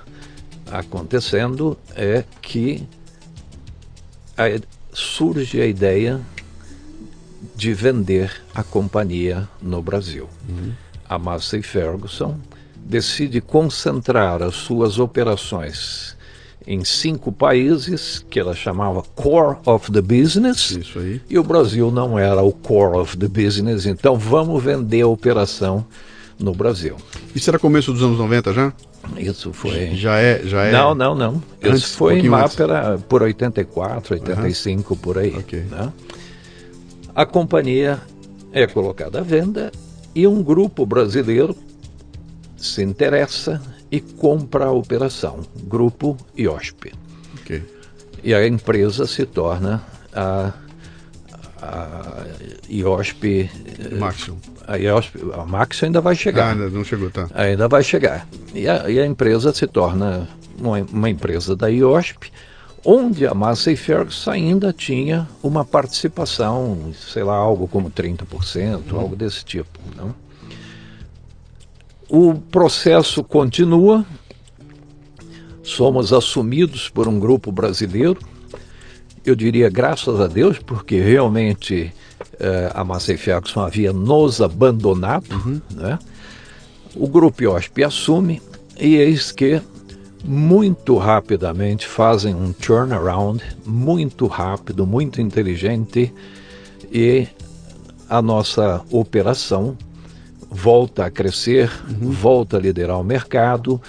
S2: acontecendo é que a, surge a ideia de vender a companhia no Brasil. Uhum. A Massey Ferguson decide concentrar as suas operações em cinco países que ela chamava Core of the Business. E o Brasil não era o Core of the Business, então vamos vender a operação no Brasil.
S1: Isso era começo dos anos 90 já?
S2: Isso foi.
S1: Já é, já é.
S2: Não, não, não. Antes, Isso foi um lá pela, por 84, 85 uhum. por aí. Okay. Né? A companhia é colocada à venda e um grupo brasileiro se interessa e compra a operação, Grupo IOSP. Okay. E a empresa se torna a a IOSP.
S1: Maxion.
S2: A, IOSP, a Maxion ainda vai chegar.
S1: Ah, ainda não chegou, tá.
S2: Ainda vai chegar. E a, e a empresa se torna uma, uma, empresa da IOSP, onde a Massey Ferguson ainda tinha uma participação, sei lá, algo como 30%, uhum. algo desse tipo. Não? O processo continua, somos assumidos por um grupo brasileiro eu diria graças a Deus, porque realmente uh, a Massey Ferguson havia nos abandonado, uhum. né? O grupo IOSP assume e eis que muito rapidamente fazem um turnaround muito rápido, muito inteligente e a nossa operação volta a crescer, uhum. volta a liderar o mercado.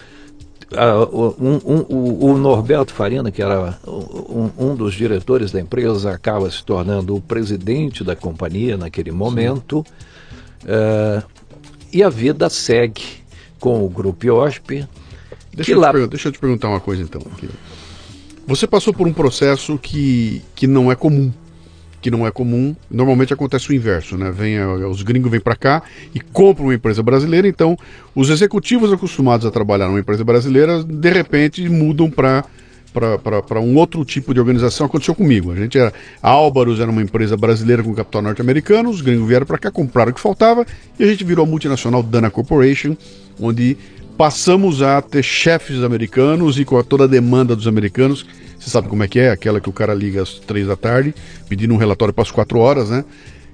S2: Uh, um, um, o Norberto Farina, que era um, um, dos diretores da empresa, acaba se tornando o presidente da companhia naquele momento. Uh, e a vida segue com o Grupo IOSP.
S1: Deixa, eu lá... deixa eu te perguntar uma coisa então. Você passou por um processo que, que não é comum que não é comum. Normalmente acontece o inverso, né? Vem, os gringos vêm para cá e compram uma empresa brasileira, então os executivos acostumados a trabalhar numa empresa brasileira, de repente mudam para para um outro tipo de organização aconteceu comigo. A gente era a Álvaros era uma empresa brasileira com capital norte-americano, os gringos vieram para cá, compraram o que faltava e a gente virou a multinacional Dana Corporation, onde passamos a ter chefes americanos e com toda a demanda dos americanos você sabe como é que é? Aquela que o cara liga às três da tarde, pedindo um relatório para as quatro horas, né?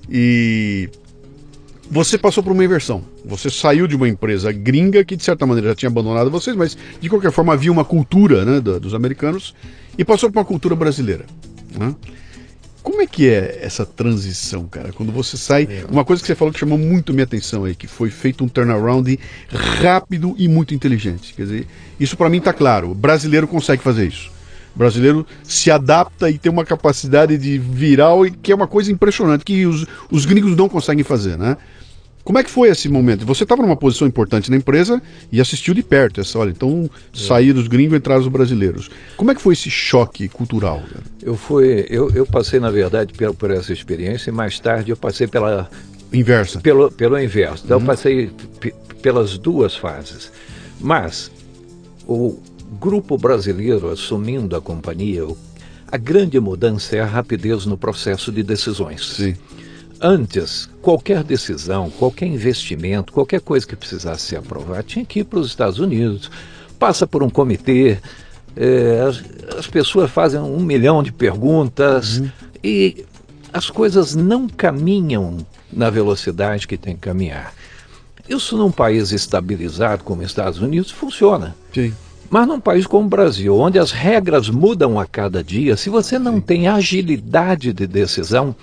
S1: E você passou por uma inversão. Você saiu de uma empresa gringa que, de certa maneira, já tinha abandonado vocês, mas de qualquer forma havia uma cultura né, dos americanos e passou para uma cultura brasileira. Né? Como é que é essa transição, cara? Quando você sai. É. Uma coisa que você falou que chamou muito minha atenção aí, que foi feito um turnaround rápido e muito inteligente. Quer dizer, isso para mim está claro. O brasileiro consegue fazer isso. O brasileiro se adapta e tem uma capacidade de viral que é uma coisa impressionante, que os, os gringos não conseguem fazer, né? Como é que foi esse momento? Você estava numa posição importante na empresa e assistiu de perto essa, olha, então é. saíram os gringos, entraram os brasileiros. Como é que foi esse choque cultural?
S2: Eu fui, eu, eu passei na verdade por, por, essa experiência e mais tarde eu passei pela
S1: inversa.
S2: Pelo, pelo inverso. Então uhum. eu passei pelas duas fases. Mas o, grupo brasileiro assumindo a companhia, a grande mudança é a rapidez no processo de decisões.
S1: Sim.
S2: Antes, qualquer decisão, qualquer investimento, qualquer coisa que precisasse ser aprovada, tinha que ir para os Estados Unidos, passa por um comitê, é, as, as, pessoas fazem um milhão de perguntas uhum. e as coisas não caminham na velocidade que tem que caminhar. Isso num país estabilizado como os Estados Unidos funciona.
S1: Sim.
S2: Mas num país como o Brasil, onde as regras mudam a cada dia, se você não Sim. tem agilidade de decisão,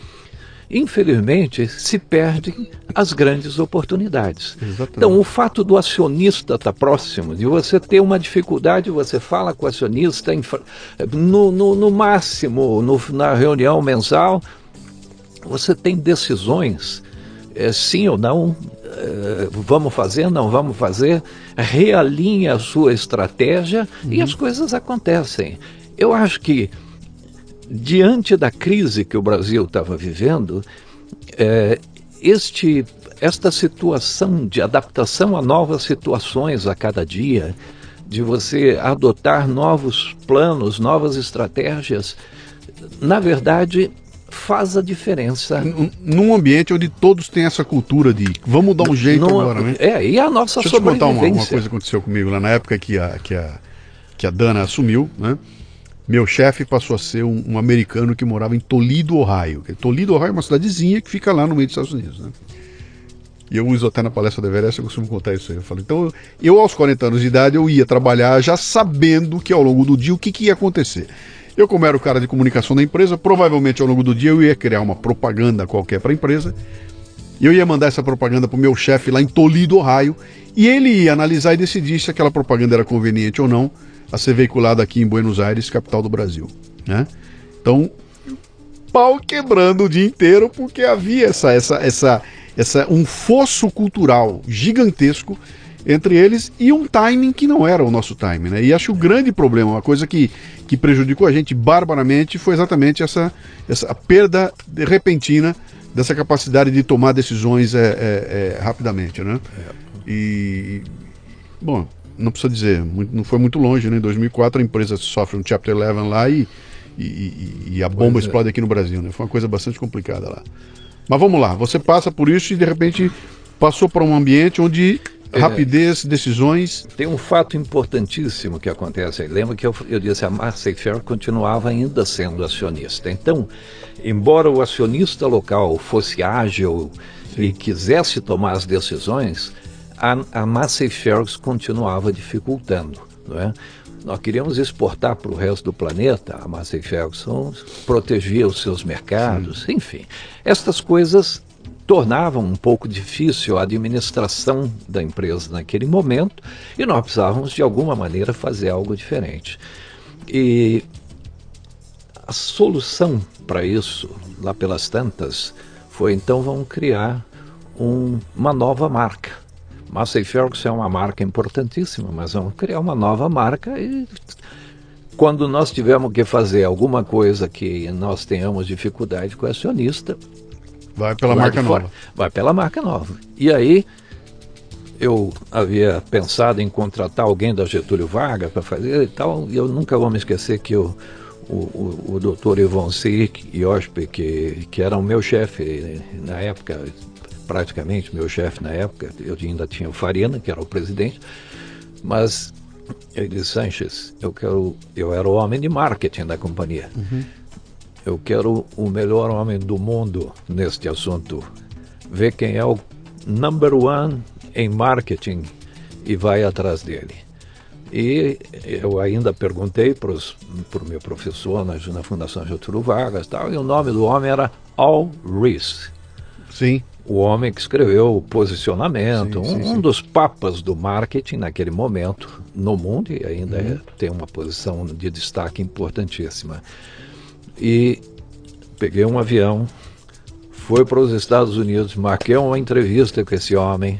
S2: infelizmente se perdem as grandes oportunidades. Exatamente. Então, o fato do acionista estar tá próximo, de você ter uma dificuldade, você fala com o acionista no, no, no máximo, no, na reunião mensal, você tem decisões, é, sim ou não, é, vamos fazer, não vamos fazer, realinha a sua estratégia uhum. e as coisas acontecem. Eu acho que, diante da crise que o Brasil estava vivendo, é, este, esta situação de adaptação a novas situações a cada dia, de você adotar novos planos, novas estratégias, na verdade, faz a diferença.
S1: Num ambiente onde todos têm essa cultura de vamos dar um jeito agora, né?
S2: É, e a nossa
S1: Deixa sobrevivência. Deixa eu te contar uma, uma, coisa que aconteceu comigo lá na época que a, que a, que a Dana assumiu, né? Meu chefe passou a ser um, um, americano que morava em Toledo, Ohio. Toledo, Ohio é uma cidadezinha que fica lá no meio dos Estados Unidos, né? E eu uso até na palestra da Everest, eu costumo contar isso aí. Eu falo, então, eu aos 40 anos de idade, eu ia trabalhar já sabendo que ao longo do dia o que, que ia acontecer. Eu, como era o cara de comunicação da empresa, provavelmente ao longo do dia eu ia criar uma propaganda qualquer para a empresa. E eu ia mandar essa propaganda para o meu chefe lá em Toledo, Ohio. E ele ia analisar e decidir se aquela propaganda era conveniente ou não a ser veiculada aqui em Buenos Aires, capital do Brasil. Né? Então, pau quebrando o dia inteiro, porque havia essa, essa, essa, essa, um fosso cultural gigantesco entre eles e um timing que não era o nosso timing, né? E acho o grande problema, uma coisa que, que prejudicou a gente barbaramente foi exatamente essa, essa perda repentina dessa capacidade de tomar decisões é, é, é, rapidamente, né? E, bom, não precisa dizer, não foi muito longe, né? Em 2004 a empresa sofre um Chapter 11 lá e, e, e a bomba pois é. explode aqui no Brasil, né? Foi uma coisa bastante complicada lá. Mas vamos lá, você passa por isso e de repente passou para um ambiente onde é. rapidez, decisões.
S2: Tem um fato importantíssimo que acontece aí. Lembra que eu, eu disse a Marseille Fair continuava ainda sendo acionista. Então, embora o acionista local fosse ágil Sim. e quisesse tomar as decisões, a, a Massey continuava dificultando. Não é? Nós queríamos exportar para o resto do planeta, a Massey Ferguson protegia os seus mercados, Sim. enfim. Estas coisas tornavam um pouco difícil a administração da empresa naquele momento e nós precisávamos de alguma maneira fazer algo diferente. E a solução para isso, lá pelas tantas, foi então vamos criar um, uma nova marca. Massey Ferguson é uma marca importantíssima, mas vamos criar uma nova marca e quando nós tivermos que fazer alguma coisa que nós tenhamos dificuldade com o acionista,
S1: vai pela marca
S2: fora,
S1: nova.
S2: Vai pela marca nova. E aí eu havia pensado em contratar alguém da Getúlio Vargas para fazer e tal, e eu nunca vou me esquecer que eu, o, o, o doutor Ivon Sick Iospe, que, que era o meu chefe na época, praticamente meu chefe na época, eu ainda tinha o Farina, que era o presidente, mas ele disse, Sanches, eu quero, eu era o homem de marketing da companhia. Uhum. Eu quero o melhor homem do mundo neste assunto. Ver quem é o number one em marketing e vai atrás dele. E eu ainda perguntei para o meu professor na, na Fundação Getúlio Vargas tal, e o nome do homem era Al Rees.
S1: Sim
S2: o homem que escreveu o posicionamento, sim, sim, um, sim. dos papas do marketing naquele momento no mundo e ainda uhum. é, tem uma posição de destaque importantíssima. E peguei um avião, fui para os Estados Unidos, marquei uma entrevista com esse homem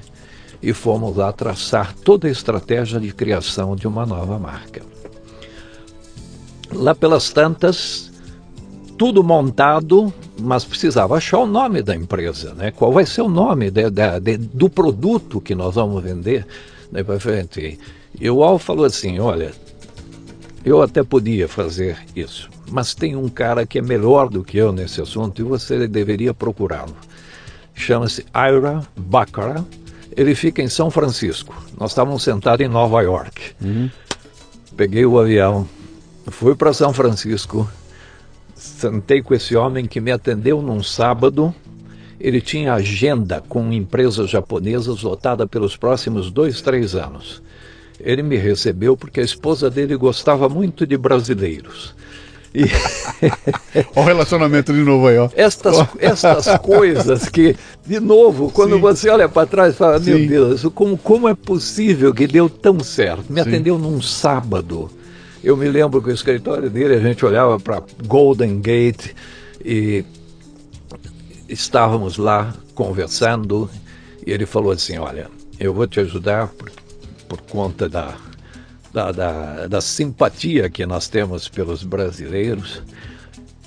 S2: e fomos lá traçar toda a estratégia de criação de uma nova marca. Lá pelas tantas, tudo montado mas precisava achar o nome da empresa, né? Qual vai ser o nome de, de, de, do produto que nós vamos vender daí para frente? E o Al falou assim, olha, eu até podia fazer isso, mas tem um cara que é melhor do que eu nesse assunto e você deveria procurá-lo. Chama-se Ira Baccarat. Ele fica em São Francisco. Nós estávamos sentados em Nova York. Uhum. Peguei o avião, fui para São Francisco sentei com esse homem que me atendeu num sábado. Ele tinha agenda com empresas japonesas lotada pelos próximos dois, três anos. Ele me recebeu porque a esposa dele gostava muito de brasileiros.
S1: E... Olha o relacionamento de novo aí, ó.
S2: Estas, estas coisas que, de novo, quando Sim. você olha para trás fala, meu Deus, como, como é possível que deu tão certo? Me Sim. atendeu num sábado. Eu me lembro que o escritório dele, a gente olhava para Golden Gate e estávamos lá conversando e ele falou assim, olha, eu vou te ajudar por, por conta da, da, da, da simpatia que nós temos pelos brasileiros,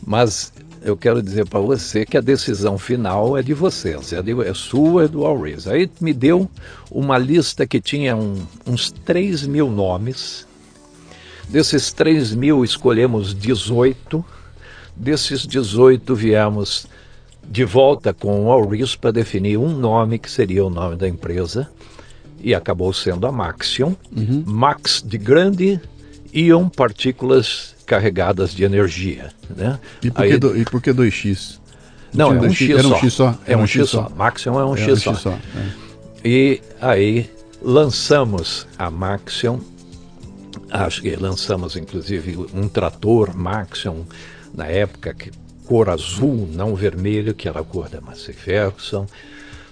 S2: mas eu quero dizer para você que a decisão final é de vocês, é, de, é sua, é do Always. Aí me deu uma lista que tinha um, uns 3 mil nomes Desses 3 mil, escolhemos 18. Desses 18, viemos de volta com o Auris para definir um nome que seria o nome da empresa. E acabou sendo a Maxion. Uhum. Max de grande, iam partículas carregadas de energia. Né?
S1: E por, Aí, que, do, e por que 2x?
S2: Não, é um, X, era
S1: um X só.
S2: É um, um X só. Maxion é um, é X, um só. X só. É. E aí lançamos a Maxion Acho que lançamos inclusive um trator Maxion na época, que, cor azul, não vermelho, que era a cor da Massey Ferguson.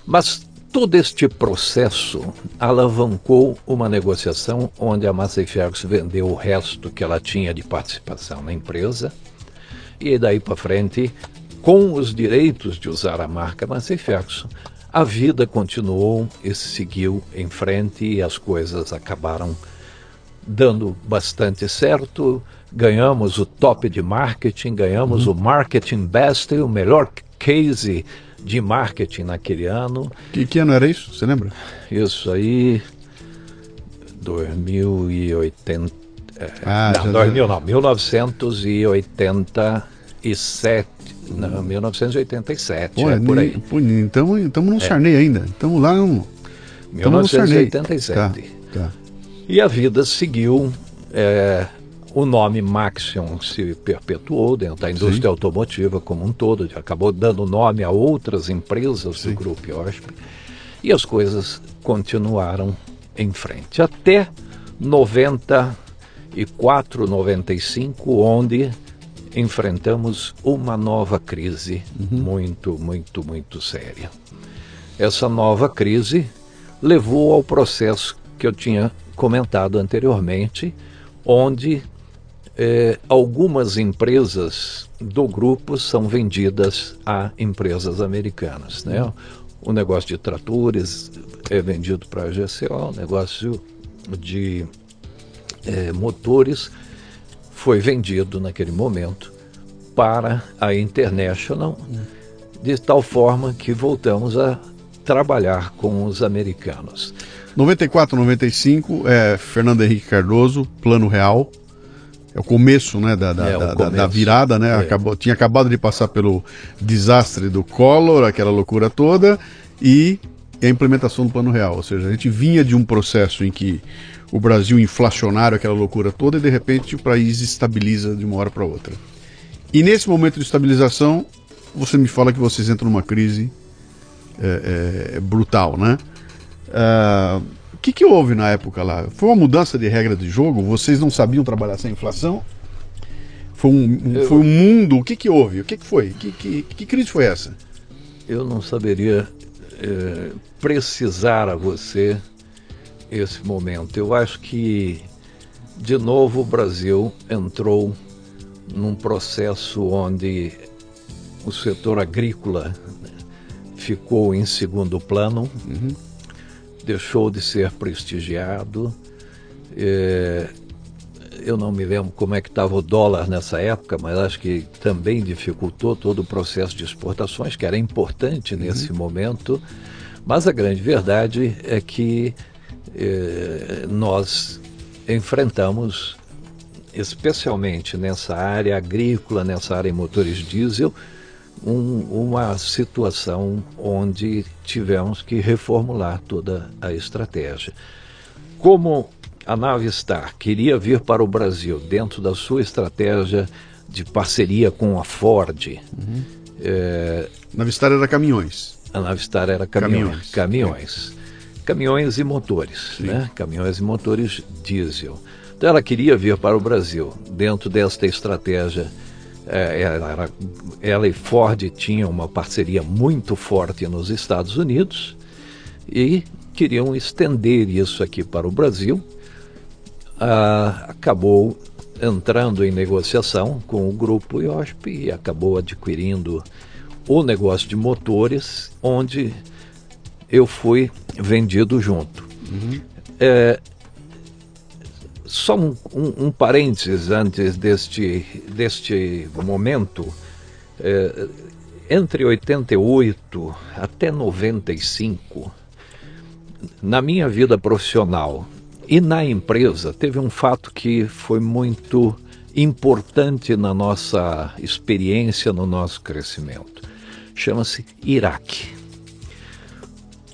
S2: Mas todo este processo alavancou uma negociação onde a Massey Ferguson vendeu o resto que ela tinha de participação na empresa. E daí para frente, com os direitos de usar a marca Massey Ferguson, a vida continuou e seguiu em frente e as coisas acabaram dando bastante certo. Ganhamos o top de marketing, ganhamos uhum. o Marketing Best, o melhor case de marketing naquele ano.
S1: Que, que ano era isso? Você lembra?
S2: Isso aí, 2080. É, ah, não, 2000 não, 1987. Não, 1987, Pô, é por aí.
S1: Estamos no é. Sarney ainda. Estamos lá no.
S2: 1987. Tá, tá. E a vida seguiu. É, o nome Maxion se perpetuou dentro da indústria Sim. automotiva como um todo, acabou dando nome a outras empresas Sim. do grupo IOSP, e as coisas continuaram em frente. Até 94, 95, onde enfrentamos uma nova crise uhum. muito, muito, muito séria. essa nova crise levou ao processo que eu tinha comentado anteriormente, onde eh, algumas empresas do grupo são vendidas a empresas americanas. Né? O negócio de tratores é vendido para a GCO, o negócio de eh, motores foi vendido naquele momento para a International, de tal forma que voltamos a trabalhar com os americanos.
S1: 94, 95, é Fernando Henrique Cardoso, Plano Real. É o começo, né, da, da, é, da, começo. da virada, né? É. Acabou, tinha acabado de passar pelo desastre do Collor, aquela loucura toda, e a implementação do Plano Real. Ou seja, a gente vinha de um processo em que o Brasil inflacionário, aquela loucura toda, e de repente o país estabiliza de uma hora para outra. E nesse momento de estabilização, você me fala que vocês entram numa crise é, é, brutal, né? Uh, o que, que houve na época lá? Foi uma mudança de regra de jogo? Vocês não sabiam trabalhar sem inflação? Foi um, eu, foi um mundo? O que, que houve? O que, que foi? Que, que, que crise foi essa?
S2: Eu não saberia é, precisar a você esse momento. Eu acho que, de novo, o Brasil entrou num processo onde o setor agrícola ficou em segundo plano, uhum. Deixou de ser prestigiado. É, eu não me lembro como é que estava o dólar nessa época, mas acho que também dificultou todo o processo de exportações, que era importante uhum. nesse momento. Mas a grande verdade é que é, nós enfrentamos, especialmente nessa área agrícola, nessa área em motores diesel, um, uma situação onde tivemos que reformular toda a estratégia. Como a Navistar queria vir para o Brasil dentro da sua estratégia de parceria com a Ford. Uhum.
S1: É, Navistar era caminhões.
S2: A Navistar era caminhões. Caminhões. Caminhões, caminhões e motores, Sim. né? Caminhões e motores diesel. Então ela queria vir para o Brasil dentro desta estratégia é, ela, ela e Ford tinham uma parceria muito forte nos Estados Unidos e queriam estender isso aqui para o Brasil. Ah, acabou entrando em negociação com o grupo IOSP e acabou adquirindo o negócio de motores, onde eu fui vendido junto. Uhum. É, só um, um, um, parênteses antes deste, deste momento. É, entre 88 até 95, na minha vida profissional e na empresa, teve um fato que foi muito importante na nossa experiência, no nosso crescimento. Chama-se Iraque.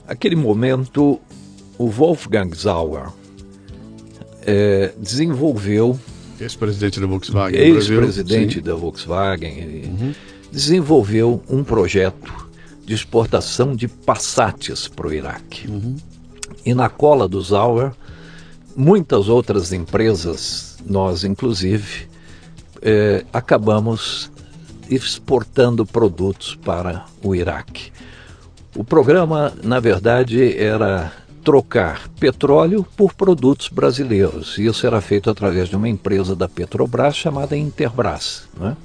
S2: Aquele momento, o Wolfgang Sauer, é, desenvolveu.
S1: Ex-presidente da Volkswagen.
S2: Ex-presidente da Volkswagen. Uhum. Desenvolveu um projeto de exportação de Passats para o Iraque. Uhum. E na cola do Zauer, muitas outras empresas, nós inclusive, é, acabamos exportando produtos para o Iraque. O programa, na verdade, era trocar petróleo por produtos brasileiros. Isso era feito através de uma empresa da Petrobras chamada Interbras. Né?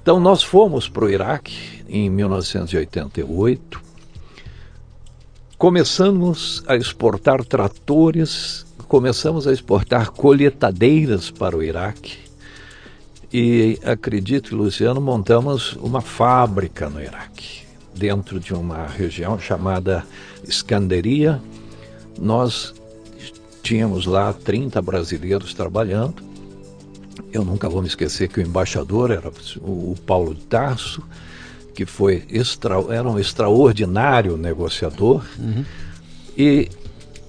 S2: Então nós fomos para o Iraque em 1988, começamos a exportar tratores, começamos a exportar colheitadeiras para o Iraque e acredito, Luciano, montamos uma fábrica no Iraque dentro de uma região chamada Escanderia. Nós tínhamos lá 30 brasileiros trabalhando. Eu nunca vou me esquecer que o embaixador era o Paulo de Tarso, que foi extra, era um extraordinário negociador. Uhum. E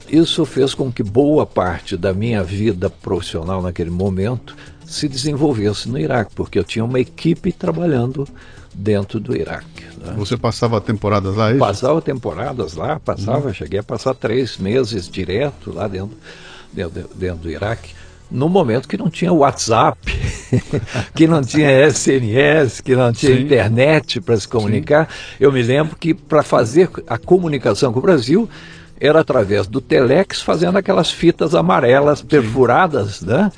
S2: isso fez com que boa parte da minha vida profissional naquele momento se desenvolvesse no Iraque, porque eu tinha uma equipe trabalhando dentro do Iraque.
S1: Né? Você passava temporadas lá? É isso?
S2: Passava temporadas lá, passava, uhum. cheguei a passar três meses direto lá dentro, dentro, dentro do Iraque, no momento que não tinha WhatsApp. que não tinha SMS, que não tinha Sim. internet para se comunicar. Sim. Eu me lembro que para fazer a comunicação com o Brasil era através do telex fazendo aquelas fitas amarelas perfuradas, né?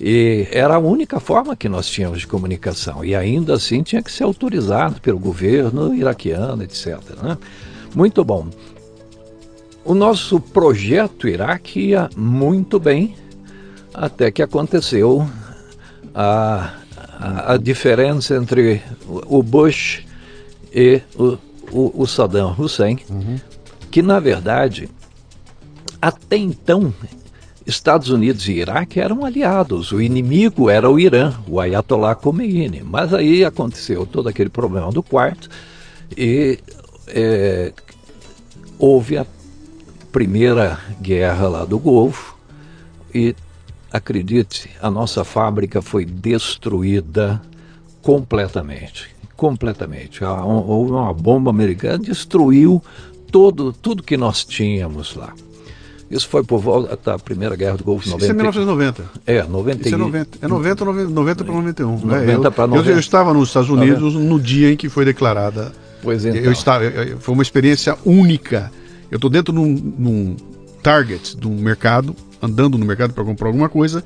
S2: E era a única forma que nós tínhamos de comunicação. E ainda assim tinha que ser autorizado pelo governo iraquiano, etc. Né? Muito bom. O nosso projeto Iraque ia muito bem, até que aconteceu a, a, a diferença entre o Bush e o, o, o Saddam Hussein, uhum. que na verdade, até então, Estados Unidos e Iraque eram aliados, o inimigo era o Irã, o Ayatollah Khomeini. Mas aí aconteceu todo aquele problema do quarto e é, houve a primeira guerra lá do Golfo e acredite, a nossa fábrica foi destruída completamente, completamente. Houve uma bomba americana destruiu todo tudo que nós tínhamos lá. Isso foi por volta da Primeira Guerra do Golfo. 90.
S1: Isso é 1990.
S2: É, 90.
S1: Isso é 90, é 90, 90, 90 para 91.
S2: 90 né? para 90.
S1: Eu, eu, estava nos Estados Unidos 90. no dia em que foi declarada.
S2: Pois então.
S1: Eu estava, eu, foi uma experiência única. Eu estou dentro num, num target de um mercado, andando no mercado para comprar alguma coisa.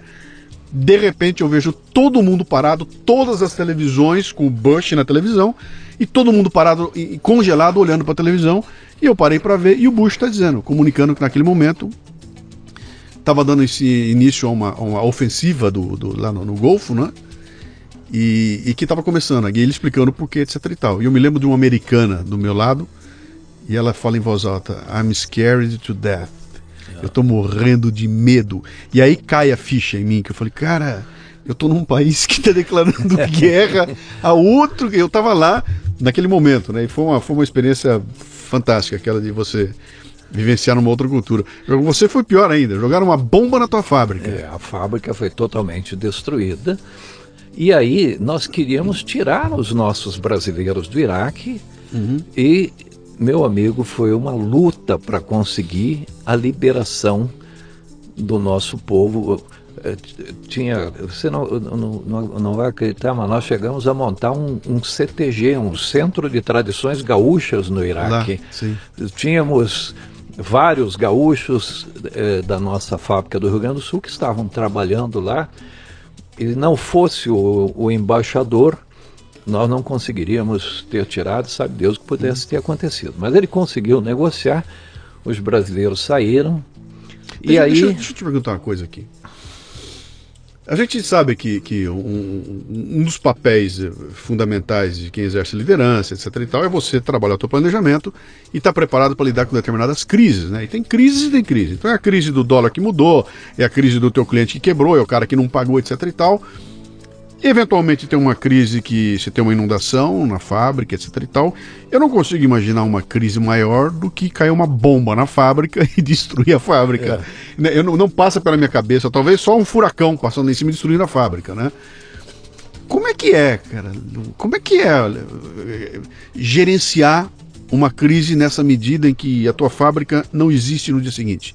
S1: De repente eu vejo todo mundo parado, todas as televisões com o Bush na televisão, e todo mundo parado e congelado olhando para a televisão. E eu parei para ver, e o Bush está dizendo, comunicando que naquele momento estava dando esse início a uma, a uma ofensiva do, do, lá no, no, Golfo, né? E, e que estava começando, e ele explicando por que, etc e tal. E eu me lembro de uma americana do meu lado, e ela fala em voz alta: I'm scared to death. Eu tô morrendo de medo. E aí cai a ficha em mim, que eu falei, cara, eu tô num país que tá declarando guerra a outro. Eu tava lá naquele momento, né? E foi uma, foi uma experiência fantástica, aquela de você vivenciar numa outra cultura. Você foi pior ainda, jogaram uma bomba na tua fábrica.
S2: É, a fábrica foi totalmente destruída. E aí nós queríamos tirar os nossos brasileiros do Iraque uhum. e, meu amigo, foi uma luta para conseguir a liberação do nosso povo. É, tinha, você não, não, não vai acreditar, mas nós chegamos a montar um, um CTG, um Centro de Tradições Gaúchas no Iraque. Lá, Tínhamos vários gaúchos eh, da nossa fábrica do Rio Grande do Sul que estavam trabalhando lá. E não fosse o, o embaixador, nós não conseguiríamos ter tirado, sabe Deus, o que pudesse ter acontecido. Mas ele conseguiu negociar, os brasileiros saíram.
S1: Deixa, e aí... deixa, deixa eu te perguntar uma coisa aqui. A gente sabe que, que um, um, dos papéis eh, fundamentais de quem exerce liderança, etc. e tal, é você trabalhar o seu planejamento e estar tá preparado para lidar com determinadas crises, né? E tem crises e tem crise. Então é a crise do dólar que mudou, é a crise do teu cliente que quebrou, é o cara que não pagou, etc. e tal. Eventualmente tem uma crise que se tem uma inundação na fábrica, etc e tal. Eu não consigo imaginar uma crise maior do que cair uma bomba na fábrica e destruir a fábrica. É. Né, eu não, não, passa pela minha cabeça, talvez só um furacão passando em cima e destruindo a fábrica, né? Como é que é, cara? Como é que é gerenciar uma crise nessa medida em que a tua fábrica não existe no dia seguinte?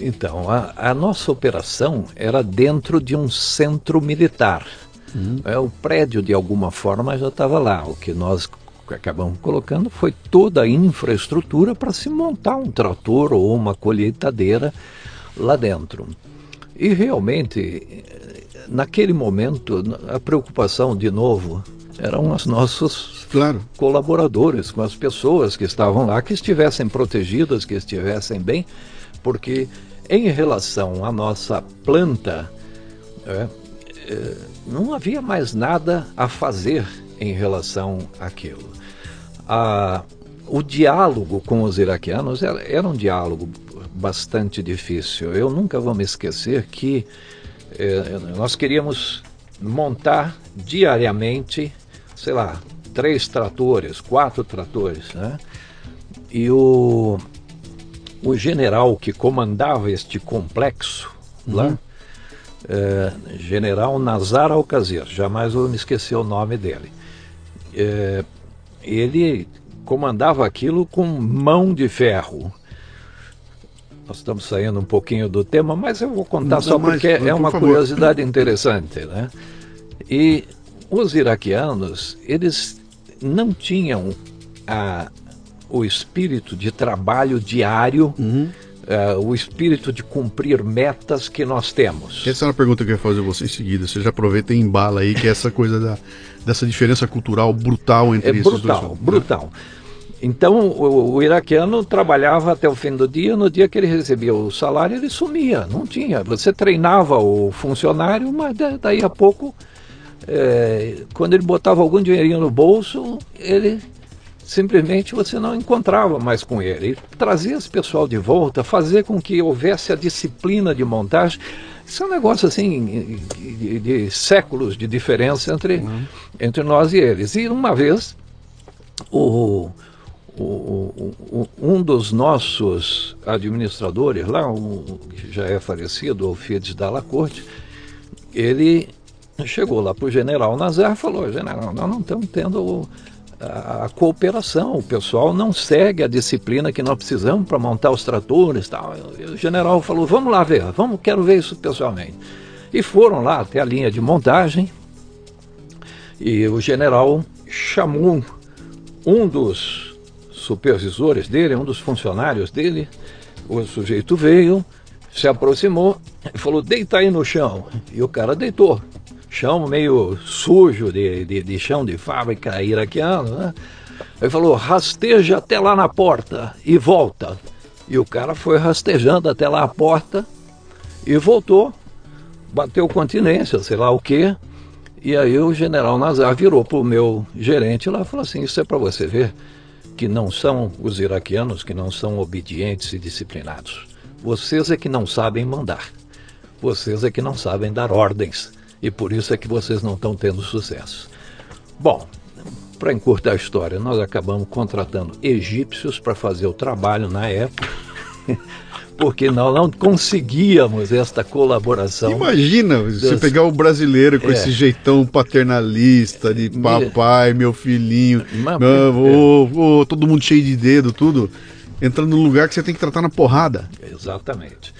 S2: Então, a, a nossa operação era dentro de um centro militar. Uhum. É, o prédio, de alguma forma, já estava lá. O que nós acabamos colocando foi toda a infraestrutura para se montar um trator ou uma colheitadeira lá dentro. E realmente, naquele momento, a preocupação, de novo, eram os nossos
S1: claro.
S2: colaboradores, com as pessoas que estavam lá, que estivessem protegidas, que estivessem bem, porque em relação à nossa planta, é, não havia mais nada a fazer em relação àquilo. A, o diálogo com os iraquianos era, era, um diálogo bastante difícil. Eu nunca vou me esquecer que é, nós queríamos montar diariamente, sei lá, três tratores, quatro tratores, né? E o, o general que comandava este complexo uhum. lá, é, general Nazar Alcazir, jamais vou me esquecer o nome dele. É, ele comandava aquilo com mão de ferro. Nós estamos saindo um pouquinho do tema, mas eu vou contar Não, só porque é uma curiosidade interessante, né? E os iraquianos, eles não tinham a, o espírito de trabalho diário, uhum. Uh, o espírito de cumprir metas que nós temos.
S1: Essa é uma pergunta que eu ia fazer você em seguida. Você já aproveita e embala aí, que é essa coisa da, dessa diferença cultural brutal entre é esses
S2: brutal,
S1: dois.
S2: Brutal, brutal. Então o, o, iraquiano trabalhava até o fim do dia, no dia que ele recebia o salário ele sumia, não tinha. Você treinava o funcionário, mas daí a pouco, é, quando ele botava algum dinheirinho no bolso, ele simplesmente você não encontrava mais com ele. ele trazia esse pessoal de volta, fazer com que houvesse a disciplina de montagem. Isso é um negócio assim de, de séculos de diferença entre, uhum. entre nós e eles. E uma vez o o, o, um dos nossos administradores lá, um, que já é falecido, o Fides Dalla Corte, ele chegou lá para o general Nazar e falou, general, nós não estamos tendo a, cooperação, o pessoal não segue a disciplina que nós precisamos para montar os tratores tal. O general falou, vamos lá ver, vamos, quero ver isso pessoalmente. E foram lá até a linha de montagem e o general chamou um dos supervisores dele, um dos funcionários dele, o sujeito veio, se aproximou e falou: deita aí no chão. E o cara deitou. Chão meio sujo de, de, de chão de fábrica iraquiano, né? Ele falou: rasteja até lá na porta e volta. E o cara foi rastejando até lá a porta e voltou, bateu continência, sei lá o quê. E aí o general Nazar virou para o meu gerente lá e falou assim: Isso é para você ver que não são os iraquianos que não são obedientes e disciplinados. Vocês é que não sabem mandar. Vocês é que não sabem dar ordens. E por isso é que vocês não estão tendo sucesso. Bom, para encurtar a história, nós acabamos contratando egípcios para fazer o trabalho na época. porque nós não conseguíamos esta colaboração.
S1: Imagina dos... você pegar o brasileiro com é. esse jeitão paternalista de papai, meu filhinho, Mas, oh, oh, todo mundo cheio de dedo, tudo, entrando num lugar que você tem que tratar na porrada.
S2: Exatamente.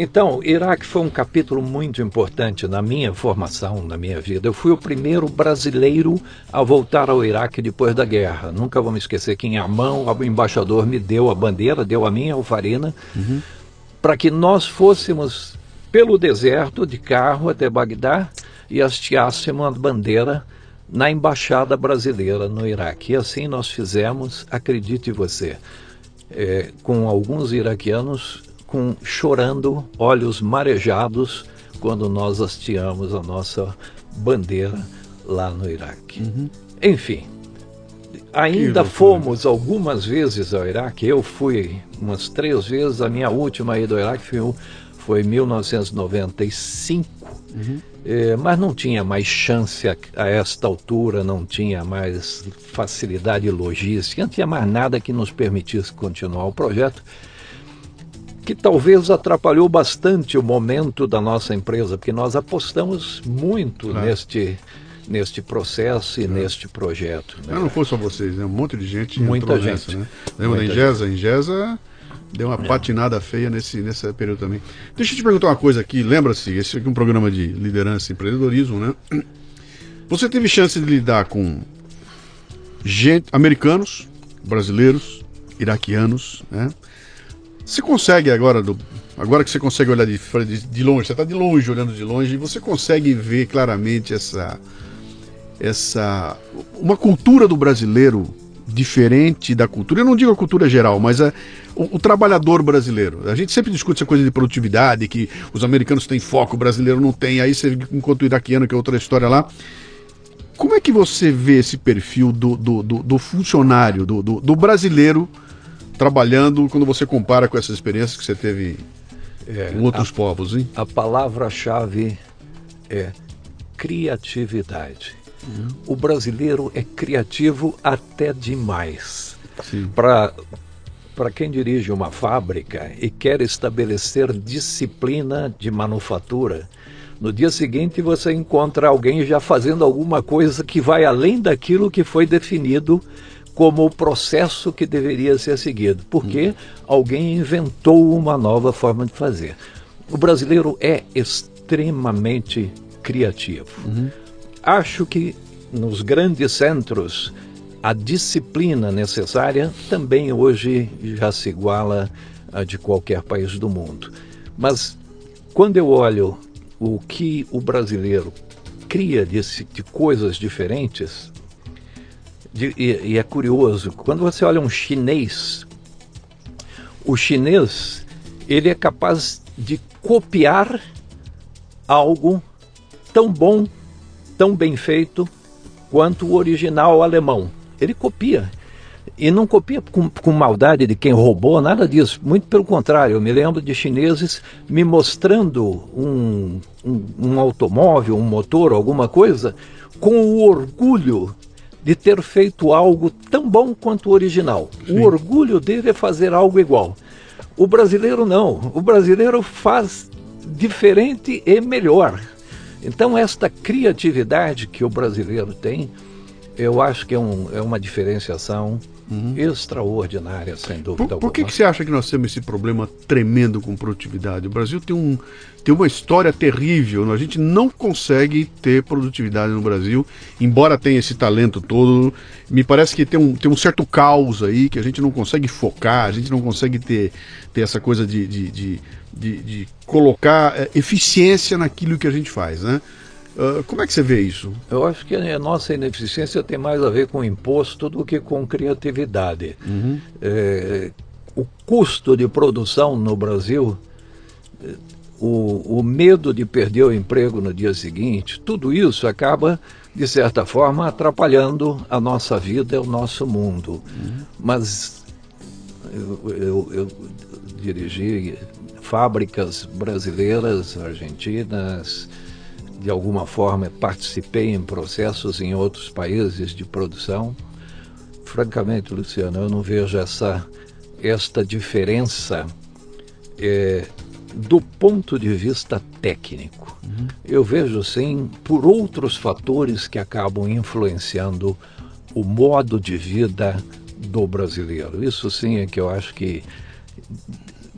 S2: Então, Iraque foi um capítulo muito importante na minha formação, na minha vida. Eu fui o primeiro brasileiro a voltar ao Iraque depois da guerra. Nunca vou me esquecer que em Amão o embaixador me deu a bandeira, deu a minha, Alfarina, uhum. para que nós fôssemos pelo deserto de carro até Bagdá e hasteássemos a bandeira na embaixada brasileira no Iraque. E assim nós fizemos, acredite você, é, com alguns iraquianos com chorando, olhos marejados, quando nós hasteamos a nossa bandeira lá no Iraque. Uhum. Enfim, ainda fomos algumas vezes ao Iraque. Eu fui umas três vezes. A minha última ida ao Iraque foi, foi em 1995. Uhum. É, mas não tinha mais chance a, a, esta altura, não tinha mais facilidade logística, não tinha mais nada que nos permitisse continuar o projeto que talvez atrapalhou bastante o momento da nossa empresa, porque nós apostamos muito claro. neste neste processo e neste projeto.
S1: Né? Não, não foi só vocês, né? Um monte de gente
S2: Muita gente. Nessa,
S1: né? Lembra Muita da Ingesa? Ingesa deu uma é. patinada feia nesse, nesse período também. Deixa eu te perguntar uma coisa aqui. Lembra-se, esse aqui é um programa de liderança e empreendedorismo, né? Você teve chance de lidar com gente, americanos, brasileiros, iraquianos, né? Você consegue agora, do, agora que você consegue olhar de, de, longe, você está de longe olhando de longe, você consegue ver claramente essa, essa uma cultura do brasileiro diferente da cultura. Eu não digo a cultura geral, mas a, o, o, trabalhador brasileiro. A gente sempre discute essa coisa de produtividade, que os americanos têm foco, o brasileiro não tem. Aí você enquanto o iraquiano, que é outra história lá. Como é que você vê esse perfil do, do, do, do funcionário, do, do, do brasileiro? Trabalhando quando você compara com essas experiências que você teve é, com outros
S2: a,
S1: povos, hein?
S2: A palavra-chave é criatividade. Uhum. O brasileiro é criativo até demais. Para para quem dirige uma fábrica e quer estabelecer disciplina de manufatura, no dia seguinte você encontra alguém já fazendo alguma coisa que vai além daquilo que foi definido como o processo que deveria ser seguido, porque uhum. alguém inventou uma nova forma de fazer. O brasileiro é extremamente criativo. Uhum. acho que nos grandes centros a disciplina necessária também hoje já se iguala a de qualquer país do mundo. Mas quando eu olho o que o brasileiro cria de, de coisas diferentes, de, e, e é curioso, quando você olha um chinês, o chinês ele é capaz de copiar algo tão bom, tão bem feito quanto o original alemão. Ele copia. E não copia com, com, maldade de quem roubou, nada disso. Muito pelo contrário, eu me lembro de chineses me mostrando um, um, um automóvel, um motor, alguma coisa, com o orgulho de ter feito algo tão bom quanto o original. Sim. O orgulho dele é fazer algo igual. O brasileiro não. O brasileiro faz diferente e melhor. Então, esta criatividade que o brasileiro tem, eu acho que é, um, é uma diferenciação uhum. extraordinária, sem dúvida
S1: por, por que, que você acha que nós temos esse problema tremendo com produtividade? O Brasil tem, um, tem uma história terrível, a gente não consegue ter produtividade no Brasil, embora tenha esse talento todo. Me parece que tem um, tem um certo caos aí, que a gente não consegue focar, a gente não consegue ter, ter essa coisa de, de, de, de, de colocar é, eficiência naquilo que a gente faz, né? Uh, como é que você vê isso?
S2: Eu acho que a nossa ineficiência tem mais a ver com imposto do que com criatividade. Uhum. É, o custo de produção no Brasil, o, o medo de perder o emprego no dia seguinte, tudo isso acaba, de certa forma, atrapalhando a nossa vida e o nosso mundo. Uhum. Mas eu, eu, eu dirigi fábricas brasileiras, argentinas, de alguma forma participei em processos em outros países de produção. Francamente, Luciano, eu não vejo essa esta diferença é, do ponto de vista técnico. Uhum. Eu vejo sim por outros fatores que acabam influenciando o modo de vida do brasileiro. Isso sim é que eu acho que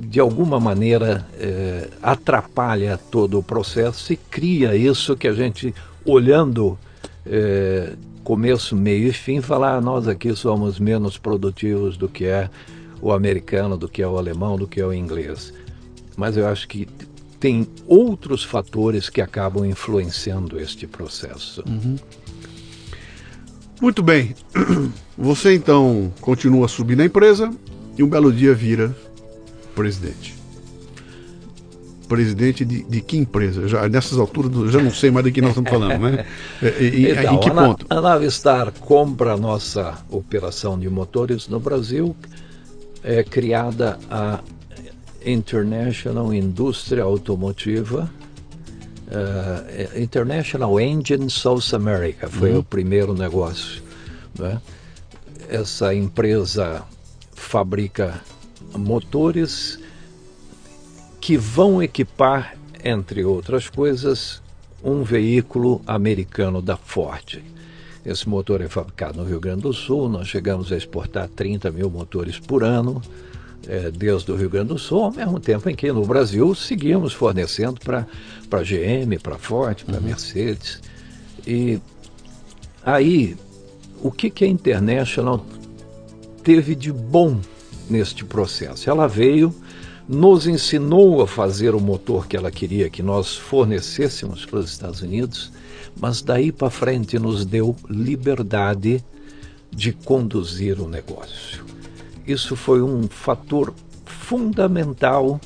S2: de alguma maneira é, atrapalha todo o processo e cria isso que a gente, olhando é, começo, meio e fim, falar ah, nós aqui somos menos produtivos do que é o americano, do que é o alemão, do que é o inglês. Mas eu acho que tem outros fatores que acabam influenciando este processo.
S1: Uhum. Muito bem. Você então continua subindo a empresa e um belo dia vira presidente. Presidente de, de que empresa? Já, nessas alturas, já não sei mais de que nós estamos falando, né?
S2: E, então, em que ponto? A Navistar compra a nossa operação de motores no Brasil, é criada a International Indústria Automotiva, uh, International Engine South America, foi uhum. o primeiro negócio. Né? Essa empresa fabrica motores que vão equipar, entre outras coisas, um veículo americano da Ford. Esse motor é fabricado no Rio Grande do Sul, nós chegamos a exportar 30 mil motores por ano, é, desde o Rio Grande do Sul, ao mesmo tempo em que no Brasil seguimos fornecendo para GM, para Ford, para uhum. Mercedes. E aí, o que, que a International teve de bom neste processo. Ela veio, nos ensinou a fazer o motor que ela queria que nós fornecêssemos para os Estados Unidos, mas daí para frente nos deu liberdade de conduzir o negócio. Isso foi um fator fundamental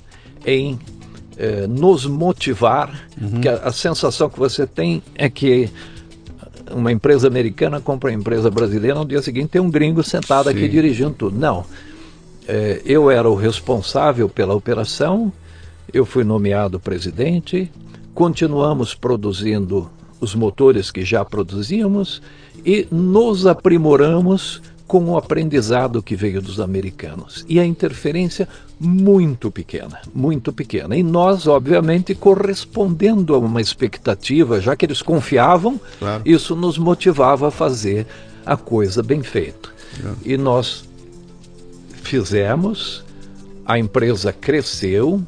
S2: em eh, nos motivar, uhum. que a, a sensação que você tem é que uma empresa americana compra uma empresa brasileira, no dia seguinte tem um gringo sentado Sim. aqui dirigindo tudo. Não é, eu era o responsável pela operação, eu fui nomeado presidente, continuamos produzindo os motores que já produzíamos e nos aprimoramos com o aprendizado que veio dos americanos. E a interferência muito pequena, muito pequena. E nós, obviamente, correspondendo a uma expectativa, já que eles confiavam, claro. isso nos motivava a fazer a coisa bem feita. É. E nós fizemos, a empresa cresceu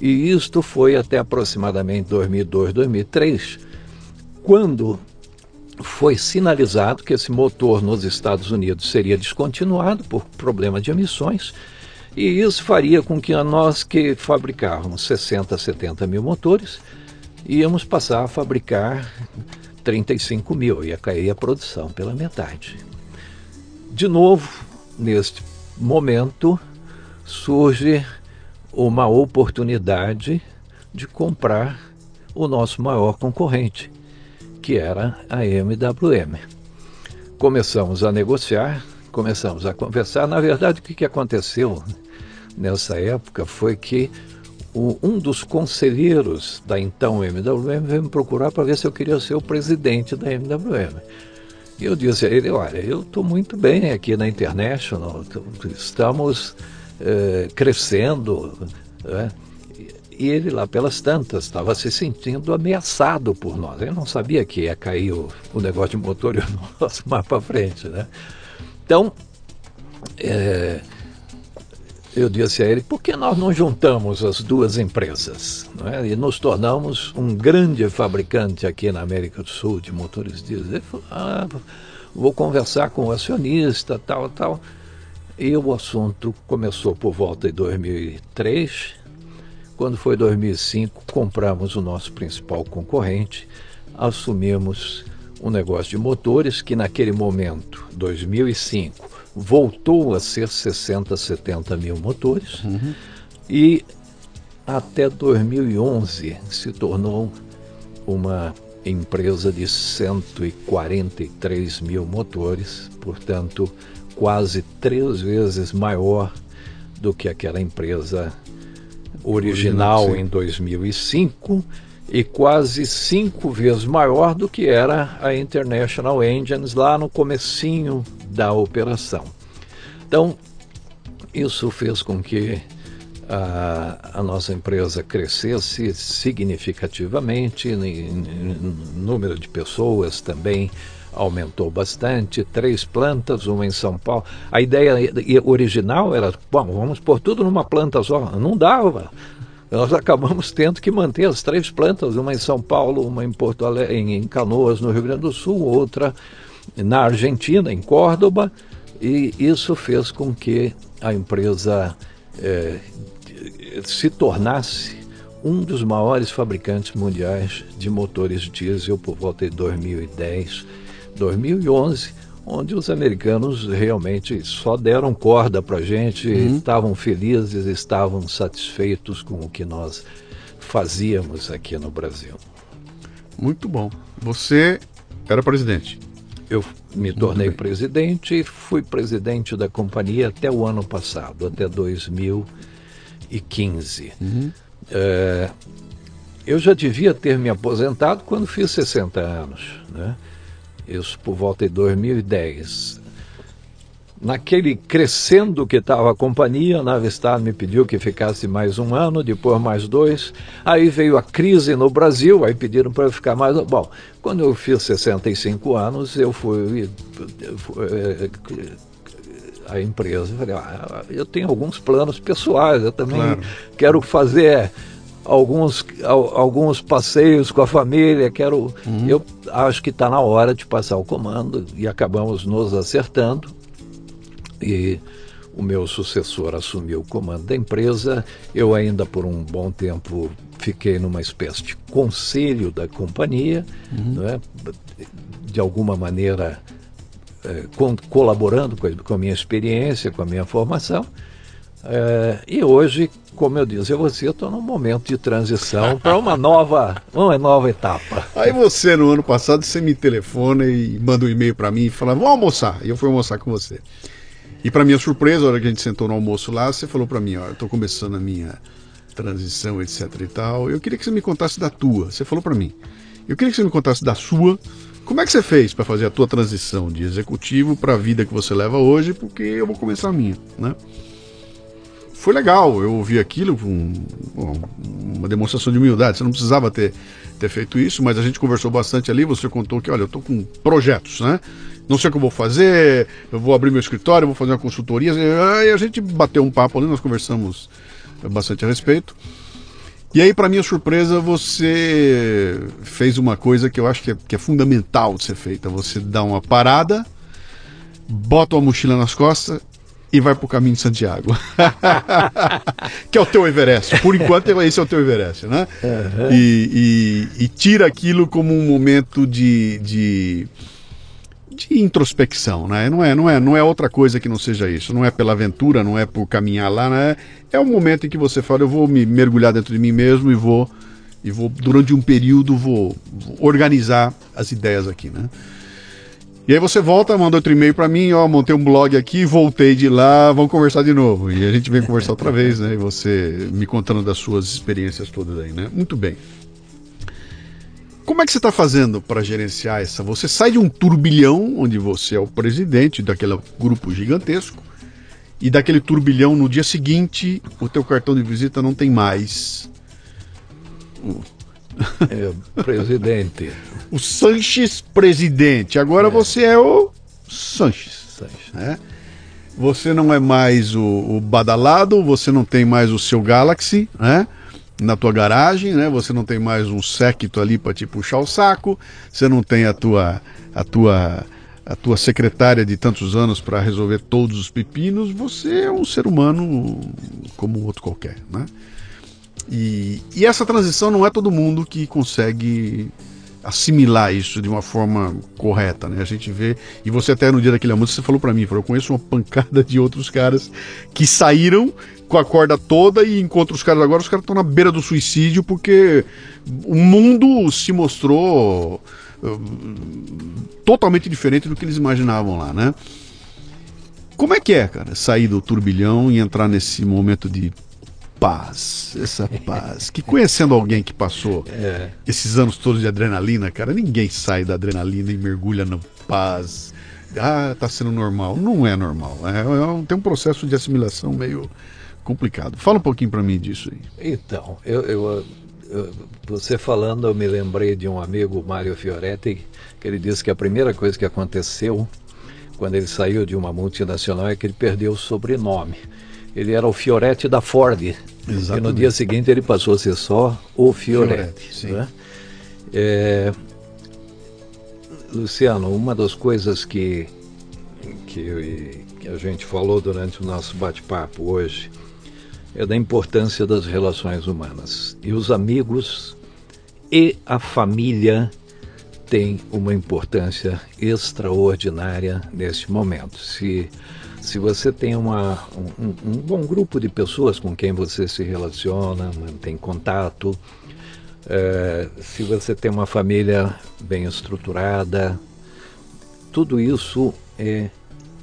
S2: e isto foi até aproximadamente 2002, 2003, quando foi sinalizado que esse motor nos Estados Unidos seria descontinuado por problema de emissões, e isso faria com que nós que fabricávamos 60, 70 mil motores, íamos passar a fabricar 35 mil, ia cair a produção pela metade. De novo, neste momento, surge uma oportunidade de comprar o nosso maior concorrente, que era a MWM. Começamos a negociar, começamos a conversar. Na verdade, o que, aconteceu nessa época foi que um dos conselheiros da então MWM veio me procurar para ver se eu queria ser o presidente da MWM. Eu disse a ele: Olha, eu estou muito bem aqui na International, estamos eh, crescendo. Né? E ele lá pelas tantas estava se sentindo ameaçado por nós. Ele não sabia que ia cair o, o negócio de motor e o nosso mais para frente. Né? Então, é, eu disse a ele, por que nós não juntamos as duas empresas é? e nos tornamos um grande fabricante aqui na América do Sul de motores diesel? Ele falou, ah, vou conversar com o acionista, tal, tal. E o assunto começou por volta de 2003, quando foi 2005, compramos o nosso principal concorrente, assumimos um negócio de motores que naquele momento, 2005, voltou a ser 60, 70 mil motores uhum. e até 2011 se tornou uma empresa de 143 mil motores, portanto, quase três vezes maior do que aquela empresa original em 2005 e quase cinco vezes maior do que era a International Engines lá no comecinho da operação. Então, isso fez com que a, a nossa empresa crescesse significativamente, em, número de pessoas também aumentou bastante, três plantas, uma em São Paulo. A ideia original era, bom, vamos pôr tudo numa planta só. Não dava. Nós acabamos tendo que manter as três plantas, uma em São Paulo, uma em Porto Alegre, em Canoas, no Rio Grande do Sul, outra na Argentina, em Córdoba, e isso fez com que a empresa é, se tornasse um dos maiores fabricantes mundiais de motores diesel por volta de 2010 2011, onde os americanos realmente só deram corda para a gente, uhum. estavam felizes, estavam satisfeitos com o que nós fazíamos aqui no Brasil.
S1: Muito bom. Você era presidente?
S2: Eu me tornei presidente e fui presidente da companhia até o ano passado, até 2015. Uhum. É, eu já devia ter me aposentado quando fiz 60 anos, né? isso por volta de 2010. Naquele crescendo que estava a companhia, a Navistar me pediu que ficasse mais um ano, depois mais dois. Aí veio a crise no Brasil, aí pediram para eu ficar mais. Bom, quando eu fiz 65 anos, eu fui. Eu fui eh, a empresa, eu falei, ah, eu tenho alguns planos pessoais, eu também claro. quero fazer alguns, alguns passeios com a família, quero. Uhum. Eu acho que está na hora de passar o comando e acabamos nos acertando. E o meu sucessor assumiu o comando da empresa. Eu ainda por um bom tempo fiquei numa espécie de conselho da companhia, uhum. né? de alguma maneira é, com, colaborando com a, com a minha experiência, com a minha formação. É, e hoje, como eu disse, eu você estou num momento de transição para uma nova, uma nova etapa.
S1: Aí você, no ano passado, você me telefona e manda um e-mail para mim e fala, vamos almoçar. E eu fui almoçar com você. E para minha surpresa, a hora que a gente sentou no almoço lá, você falou para mim, ó, eu estou começando a minha transição, etc e tal. Eu queria que você me contasse da tua. Você falou para mim. Eu queria que você me contasse da sua. Como é que você fez para fazer a tua transição de executivo para a vida que você leva hoje? Porque eu vou começar a minha, né? foi legal. Eu ouvi aquilo com uma demonstração de humildade. Você não precisava ter, ter feito isso, mas a gente conversou bastante ali. Você contou que, olha, eu estou com projetos, né? Não sei o que eu vou fazer, eu vou abrir meu escritório, vou fazer uma consultoria. E a gente bateu um papo ali, nós conversamos bastante a respeito. E aí, para minha surpresa, você fez uma coisa que eu acho que é, que é fundamental de ser feita. Você dá uma parada, bota uma mochila nas costas e vai pro caminho de Santiago. que é o teu Everest. Por enquanto, esse é o teu Everest, né? Uhum. E, e, e, tira aquilo como um momento de, de, de, introspecção, né? Não é, não, é, não é outra coisa que não seja isso. Não é pela aventura, não é por caminhar lá, né? É um momento em que você fala, eu vou me mergulhar dentro de mim mesmo e vou, e vou durante um período, vou, vou organizar as ideias aqui, né? E aí você volta, manda outro e-mail para mim, ó, montei um blog aqui, voltei de lá, vamos conversar de novo. E a gente vem conversar outra vez, né? E você me contando das suas experiências todas aí, né? Muito bem. Como é que você está fazendo para gerenciar essa? Você sai de um turbilhão, onde você é o presidente daquele grupo gigantesco, e daquele turbilhão no dia seguinte, o teu cartão de visita não tem mais
S2: é, presidente.
S1: o Sanches presidente. Agora é. você é o Sanches. Sanches. Né? Você não é mais o, o, badalado, você não tem mais o seu Galaxy, né? Na tua garagem, né? Você não tem mais um séquito ali para te puxar o saco. Você não tem a tua a tua a tua secretária de tantos anos para resolver todos os pepinos. Você é um ser humano como outro qualquer, né? E, e essa transição não é todo mundo que consegue assimilar isso de uma forma correta, né? A gente vê, e você até no dia daquele almoço você falou para mim, falou, eu conheço uma pancada de outros caras que saíram com a corda toda e encontram os caras agora, os caras estão na beira do suicídio porque o mundo se mostrou uh, totalmente diferente do que eles imaginavam lá, né? Como é que é, cara, sair do turbilhão e entrar nesse momento de paz, essa paz. Que conhecendo alguém que passou é. esses anos todos de adrenalina, cara, ninguém sai da adrenalina e mergulha na paz. Ah, tá sendo normal. Não é normal. É, é tem um processo de assimilação meio complicado. Fala um pouquinho para mim disso aí.
S2: Então, eu, eu, eu, você falando, eu me lembrei de um amigo, Mário Fioretti, que ele disse que a primeira coisa que aconteceu quando ele saiu de uma multinacional é que ele perdeu o sobrenome. Ele era o Fioretti da Ford, Exatamente. E no dia seguinte ele passou a ser só o Fioretti. né? é, Luciano, uma das coisas que, que, que a gente falou durante o nosso bate-papo hoje é da importância das relações humanas. E os amigos e a família têm uma importância extraordinária neste momento. Se se você tem uma, um, um, bom grupo de pessoas com quem você se relaciona, mantém contato, é, se você tem uma família bem estruturada, tudo isso é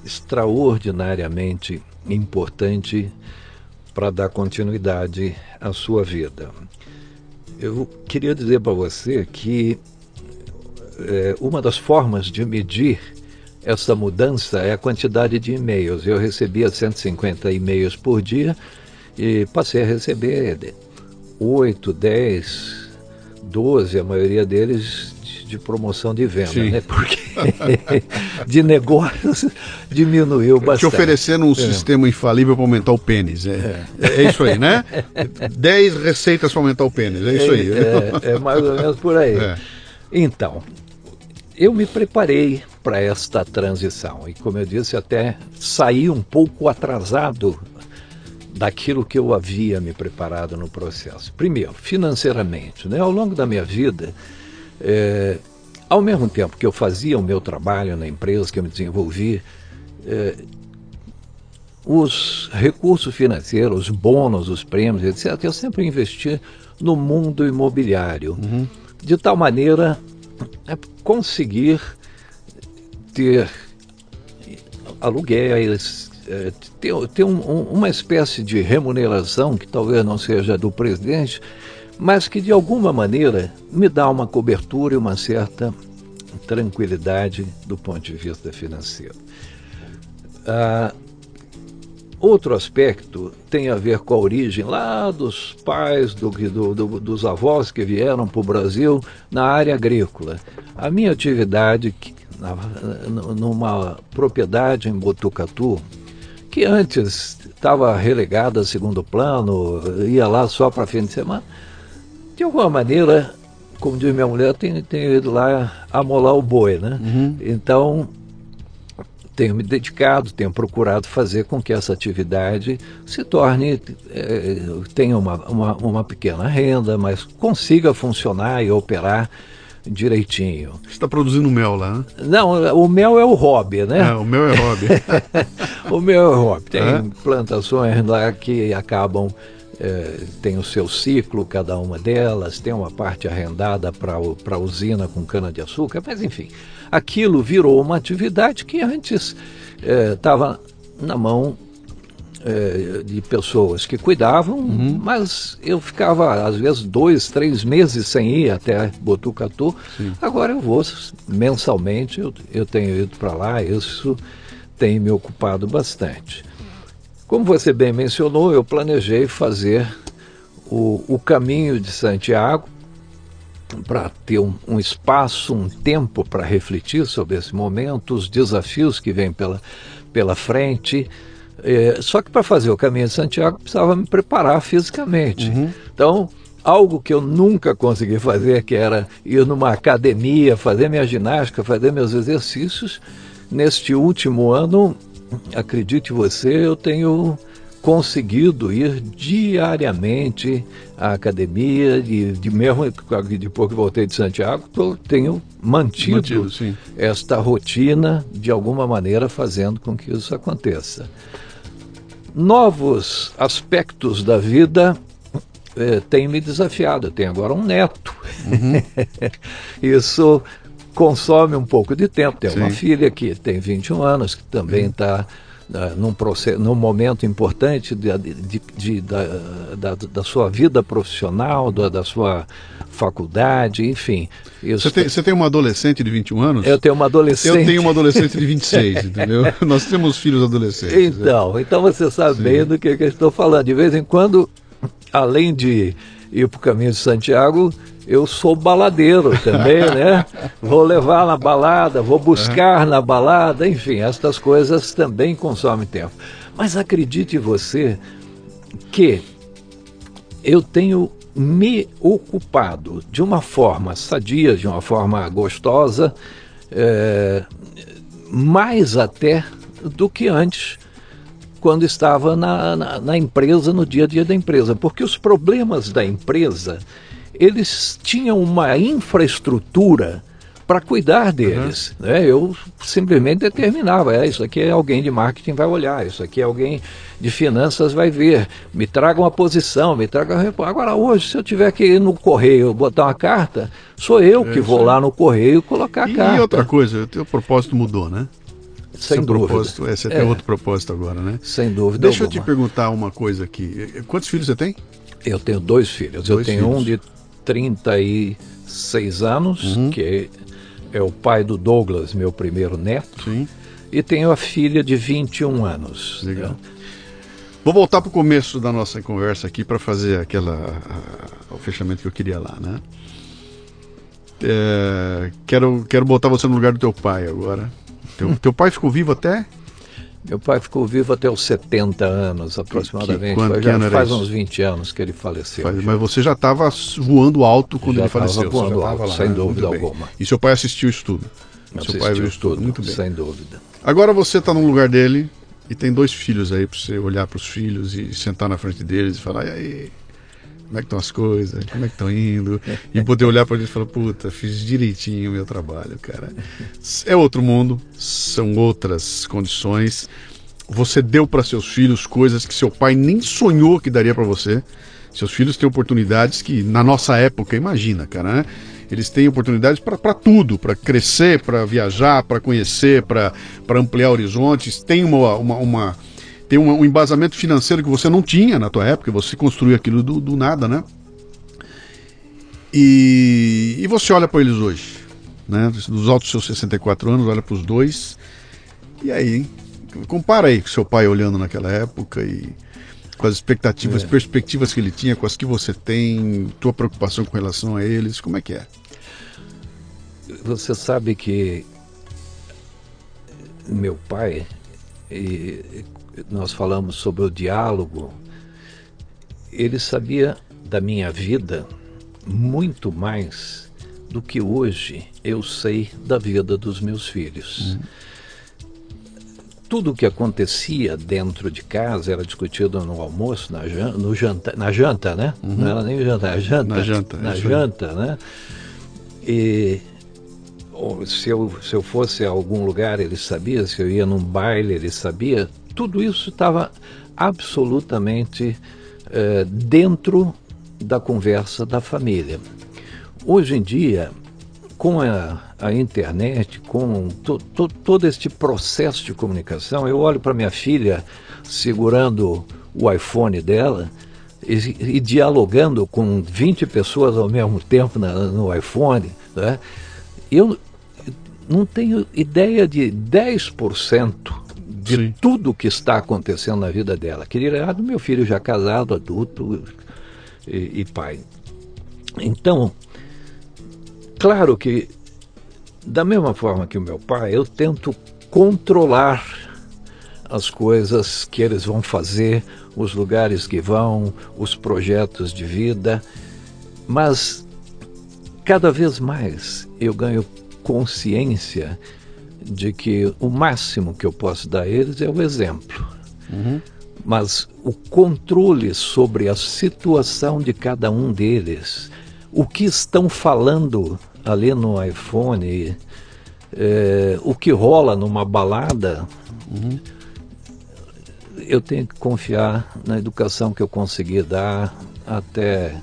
S2: extraordinariamente importante para dar continuidade à sua vida. Eu queria dizer para você que é, uma das formas de medir essa mudança é a quantidade de e-mails. Eu recebia 150 e-mails por dia e passei a receber 8, 10, 12, a maioria deles de, de promoção de venda, Sim. né? Porque de negócios diminuiu bastante. Te
S1: oferecendo um é. sistema infalível para aumentar o pênis. É, é. é isso aí, né? 10 receitas para aumentar o pênis, é isso aí.
S2: É, é, mais ou menos por aí. É. Então, eu me preparei para esta transição e, como eu disse, até saí um pouco atrasado daquilo que eu havia me preparado no processo. Primeiro, financeiramente, né? Ao longo da minha vida, é, ao mesmo tempo que eu fazia o meu trabalho na empresa que eu me desenvolvi, é, os recursos financeiros, os bônus, os prêmios, etc., eu sempre investi no mundo imobiliário, uhum. de tal maneira é conseguir ter aluguéis, é, ter, ter um, um, uma espécie de remuneração que talvez não seja do presidente, mas que de alguma maneira me dá uma cobertura e uma certa tranquilidade do ponto de vista financeiro. Ah, Outro aspecto tem a ver com a origem lá dos pais, do, do, do, dos avós que vieram para o Brasil na área agrícola. A minha atividade na, numa propriedade em Botucatu, que antes estava relegada a segundo plano, ia lá só para fim de semana, De alguma maneira, como diz minha mulher, tenho ido lá amolar o boi, né? Uhum. Então, tenho me dedicado, tenho procurado fazer com que essa atividade se torne, é, tenha uma, uma, uma, pequena renda, mas consiga funcionar e operar direitinho.
S1: Você está produzindo mel lá, né?
S2: Não, o mel é o hobby, né?
S1: É, o mel é hobby.
S2: o mel é hobby. Tem é? plantações lá que acabam é, tem o seu ciclo, cada uma delas, tem uma parte arrendada para a usina com cana-de-açúcar, mas enfim, aquilo virou uma atividade que antes estava é, na mão é, de pessoas que cuidavam, uhum. mas eu ficava às vezes dois, três meses sem ir até Botucatu. Sim. Agora eu vou mensalmente, eu, eu tenho ido para lá, isso tem me ocupado bastante. Como você bem mencionou, eu planejei fazer o, o caminho de Santiago para ter um, um, espaço, um tempo para refletir sobre esse momento, os desafios que vêm pela, pela frente. É, só que para fazer o caminho de Santiago precisava me preparar fisicamente. Uhum. Então, algo que eu nunca consegui fazer, que era ir numa academia, fazer minha ginástica, fazer meus exercícios, neste último ano acredite você, eu tenho conseguido ir diariamente à academia, de, de mesmo depois que voltei de Santiago, eu tenho mantido, mantido esta rotina de alguma maneira fazendo com que isso aconteça. Novos aspectos da vida eh, têm me desafiado. Eu tenho agora um neto. Uhum. isso consome um pouco de tempo. Tem uma filha que tem 21 anos, que também está uh, né, num, processo, num momento importante de, de, de da, da, da, sua vida profissional, da, da sua faculdade, enfim.
S1: Você tem, você tem uma adolescente de 21 anos?
S2: Eu tenho uma adolescente.
S1: Eu tenho uma adolescente de 26, entendeu? Nós temos filhos adolescentes.
S2: Então, é. então você sabe bem do que, que eu estou falando. De vez em quando, além de ir para o caminho de Santiago, eu sou baladeiro também, né? Vou levar na balada, vou buscar na balada, enfim, estas coisas também consomem tempo. Mas acredite você que eu tenho me ocupado de uma forma sadia, de uma forma gostosa, é, mais até do que antes, quando estava na, na, na empresa, no dia a dia da empresa. Porque os problemas da empresa eles tinham uma infraestrutura para cuidar deles. Uhum. Né? Eu simplesmente determinava, é, isso aqui é alguém de marketing vai olhar, isso aqui é alguém de finanças vai ver, me traga uma posição, me traga uma... Agora hoje, se eu tiver que ir no correio botar uma carta, sou eu é, que vou lá no correio colocar
S1: a
S2: e, carta.
S1: E outra coisa, o teu propósito mudou, né?
S2: Sem Seu dúvida.
S1: Propósito, é, você é. tem outro propósito agora, né?
S2: Sem dúvida.
S1: Deixa
S2: alguma.
S1: eu te perguntar uma coisa aqui. Quantos filhos você tem?
S2: Eu tenho dois filhos. Dois eu tenho filhos. um de 36 anos, uhum. que é o pai do Douglas, meu primeiro neto. Sim. E tenho a filha de 21 anos.
S1: Legal. Né? Vou voltar para o começo da nossa conversa aqui para fazer aquela a, o fechamento que eu queria lá, né? É, quero, quero botar você no lugar do teu pai agora. Teu, teu pai ficou vivo até?
S2: Meu pai ficou vivo até os 70 anos, aproximadamente. Que, quando, já que faz uns 20 anos que ele faleceu.
S1: Faz, mas você já estava voando alto quando
S2: já
S1: ele faleceu.
S2: voando alto, lá, sem né? dúvida alguma.
S1: E seu pai assistiu isso tudo?
S2: Assistiu seu pai viu isso tudo, muito bem. Sem dúvida.
S1: Agora você está no lugar dele e tem dois filhos aí para você olhar para os filhos e sentar na frente deles e falar: e aí, como é que estão as coisas, como é que estão indo, e poder olhar para eles e falar, puta, fiz direitinho o meu trabalho, cara. É outro mundo, são outras condições. Você deu para seus filhos coisas que seu pai nem sonhou que daria para você. Seus filhos têm oportunidades que, na nossa época, imagina, cara, né? Eles têm oportunidades para tudo, para crescer, para viajar, para conhecer, para ampliar horizontes. Tem uma, uma, uma tem um, um, embasamento financeiro que você não tinha na tua época, você construiu aquilo do, do nada, né? E, e você olha para eles hoje, né? Dos altos seus 64 anos, olha para os dois. E aí, compara aí com seu pai olhando naquela época e com as expectativas, é. perspectivas que ele tinha, com as que você tem, tua preocupação com relação a eles, como é que é?
S2: Você sabe que meu pai, e nós falamos sobre o diálogo, ele sabia da minha vida muito mais do que hoje eu sei da vida dos meus filhos. Uhum. Tudo o que acontecia dentro de casa era discutido no almoço, na janta, no janta, na janta né? Uhum. Não era nem janta, era janta.
S1: Na janta.
S2: Na janta, né? E se eu, se eu fosse a algum lugar, ele sabia, se eu ia num baile, ele sabia. Tudo isso estava absolutamente eh, dentro da conversa da família. Hoje em dia, com a, a internet, com to, to, todo este processo de comunicação, eu olho para minha filha segurando o iPhone dela e, e, dialogando com 20 pessoas ao mesmo tempo na, no iPhone. Né? Eu não tenho ideia de 10% de Sim. tudo que está acontecendo na vida dela. Queria ah, do meu filho já casado, adulto e, e pai. Então, claro que da mesma forma que o meu pai, eu tento controlar as coisas que eles vão fazer, os lugares que vão, os projetos de vida, mas cada vez mais eu ganho consciência de que o máximo que eu posso dar a eles é o exemplo. Uhum. Mas o controle sobre a situação de cada um deles, o que estão falando ali no iPhone, é, o que rola numa balada, uhum. eu tenho que confiar na educação que eu consegui dar até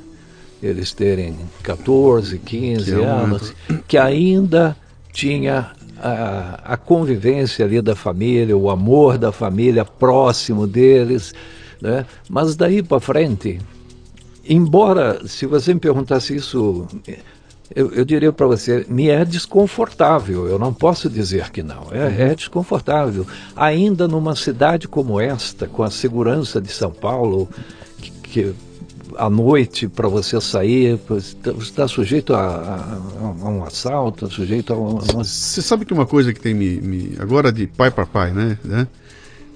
S2: eles terem 14, 15 que anos, que ainda tinha a, a, convivência ali da família, o amor da família próximo deles, né? Mas daí para frente, embora se você me perguntasse isso, eu, eu diria para você, me é desconfortável. Eu não posso dizer que não. É, é desconfortável. Ainda numa cidade como esta, com a segurança de São Paulo, que, que à noite para você sair, está sujeito a, a, a, um assalto, tá sujeito a uma...
S1: Você sabe que uma coisa que tem me, me agora de pai para pai, né, né?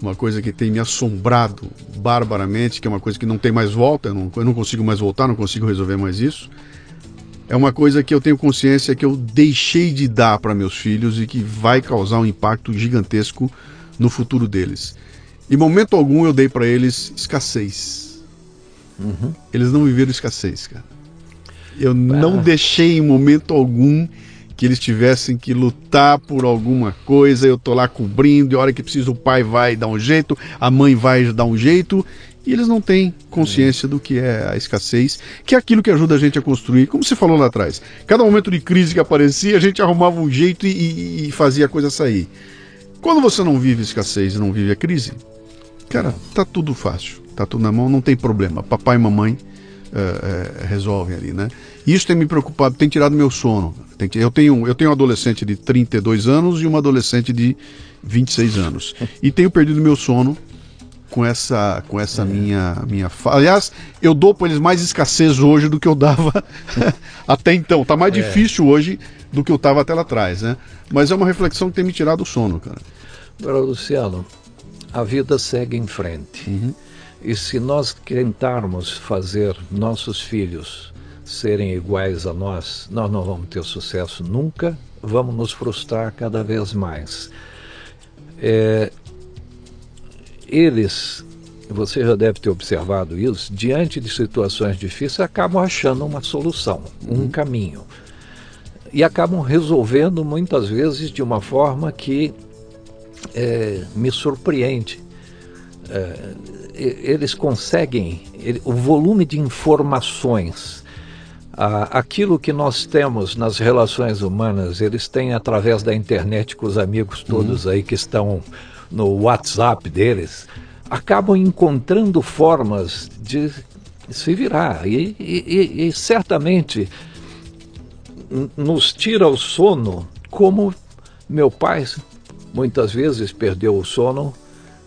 S1: Uma coisa que tem me assombrado barbaramente, que é uma coisa que não tem mais volta, eu não, eu não consigo mais voltar, não consigo resolver mais isso. É uma coisa que eu tenho consciência que eu deixei de dar para meus filhos e que vai causar um impacto gigantesco no futuro deles. Em momento algum eu dei para eles escassez Uhum. Eles não viveram escassez, cara. Eu não deixei em momento algum que eles tivessem que lutar por alguma coisa. Eu tô lá cobrindo, e a hora que precisa o pai vai dar um jeito, a mãe vai dar um jeito. E eles não têm consciência do que é a escassez, que é aquilo que ajuda a gente a construir, como você falou lá atrás. Cada momento de crise que aparecia, a gente arrumava um jeito e, e fazia a coisa sair. Quando você não vive escassez e não vive a crise, cara, tá tudo fácil. Tá tudo na mão, não tem problema. Papai e mamãe uh, uh, resolvem ali, né? Isso tem me preocupado, tem tirado meu sono. Eu, tenho, eu tenho um adolescente de 32 anos e uma adolescente de 26 anos. E tenho perdido meu sono com essa, com essa é. minha, minha. Aliás, eu dou para eles mais escassez hoje do que eu dava até então. Tá mais é. difícil hoje do que eu estava até lá atrás, né? Mas é uma reflexão que tem me tirado o sono, cara.
S2: Agora, Luciano, a vida segue em frente. Uhum. E se nós tentarmos fazer nossos filhos serem iguais a nós, nós não vamos ter sucesso nunca, vamos nos frustrar cada vez mais. É, eles, você já deve ter observado isso, diante de situações difíceis, acabam achando uma solução, um uhum. caminho. E acabam resolvendo muitas vezes de uma forma que é, me surpreende. É, eles conseguem, o volume de informações, aquilo que nós temos nas relações humanas, eles têm através da internet com os amigos todos uhum. aí que estão no WhatsApp deles, acabam encontrando formas de se virar. E, e, e certamente nos tira o sono, como meu pai muitas vezes perdeu o sono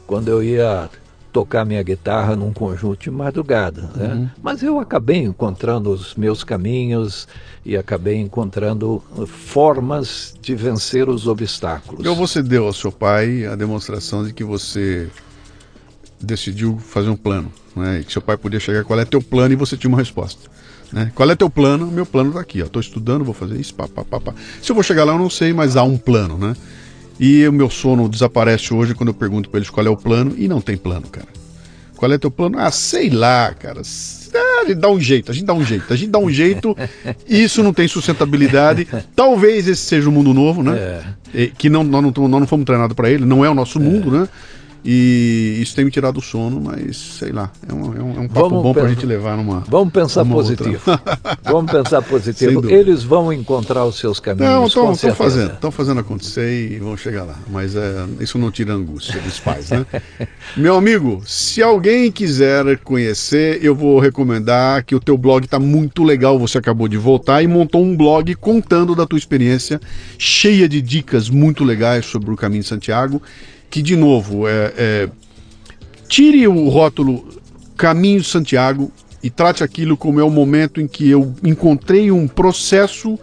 S2: quando eu ia tocar minha guitarra num conjunto de madrugada. Né? Uhum. Mas eu acabei encontrando os meus caminhos e acabei encontrando formas de vencer os obstáculos.
S1: Então você deu ao seu pai a demonstração de que você decidiu fazer um plano, né? E que seu pai podia chegar qual é teu plano e você tinha uma resposta. Né? Qual é teu plano? Meu plano está aqui. Estou estudando, vou fazer isso. Pá, pá, pá, pá. Se eu vou chegar lá, eu não sei, mas há um plano, né? E o meu sono desaparece hoje quando eu pergunto para eles qual é o plano e não tem plano, cara. Qual é teu plano? Ah, sei lá, cara. Ah, a gente dá um jeito, a gente dá um jeito, a gente dá um jeito. Isso não tem sustentabilidade. Talvez esse seja o mundo novo, né? É. Que não, nós, não, nós não fomos treinados para ele, não é o nosso mundo, né? E isso tem me tirado o sono, mas sei lá, é um, é um, é um papo vamos bom para a gente levar numa.
S2: Vamos pensar numa positivo. vamos pensar positivo. Eles vão encontrar os seus caminhos. Não,
S1: estão fazendo, estão fazendo acontecer e vão chegar lá. Mas é, isso não tira angústia dos pais, né? Meu amigo, se alguém quiser conhecer, eu vou recomendar que o teu blog está muito legal. Você acabou de voltar e montou um blog contando da tua experiência, cheia de dicas muito legais sobre o caminho de Santiago que, de novo, é, é, tire o rótulo Caminho Santiago e trate aquilo como é o momento em que eu encontrei um processo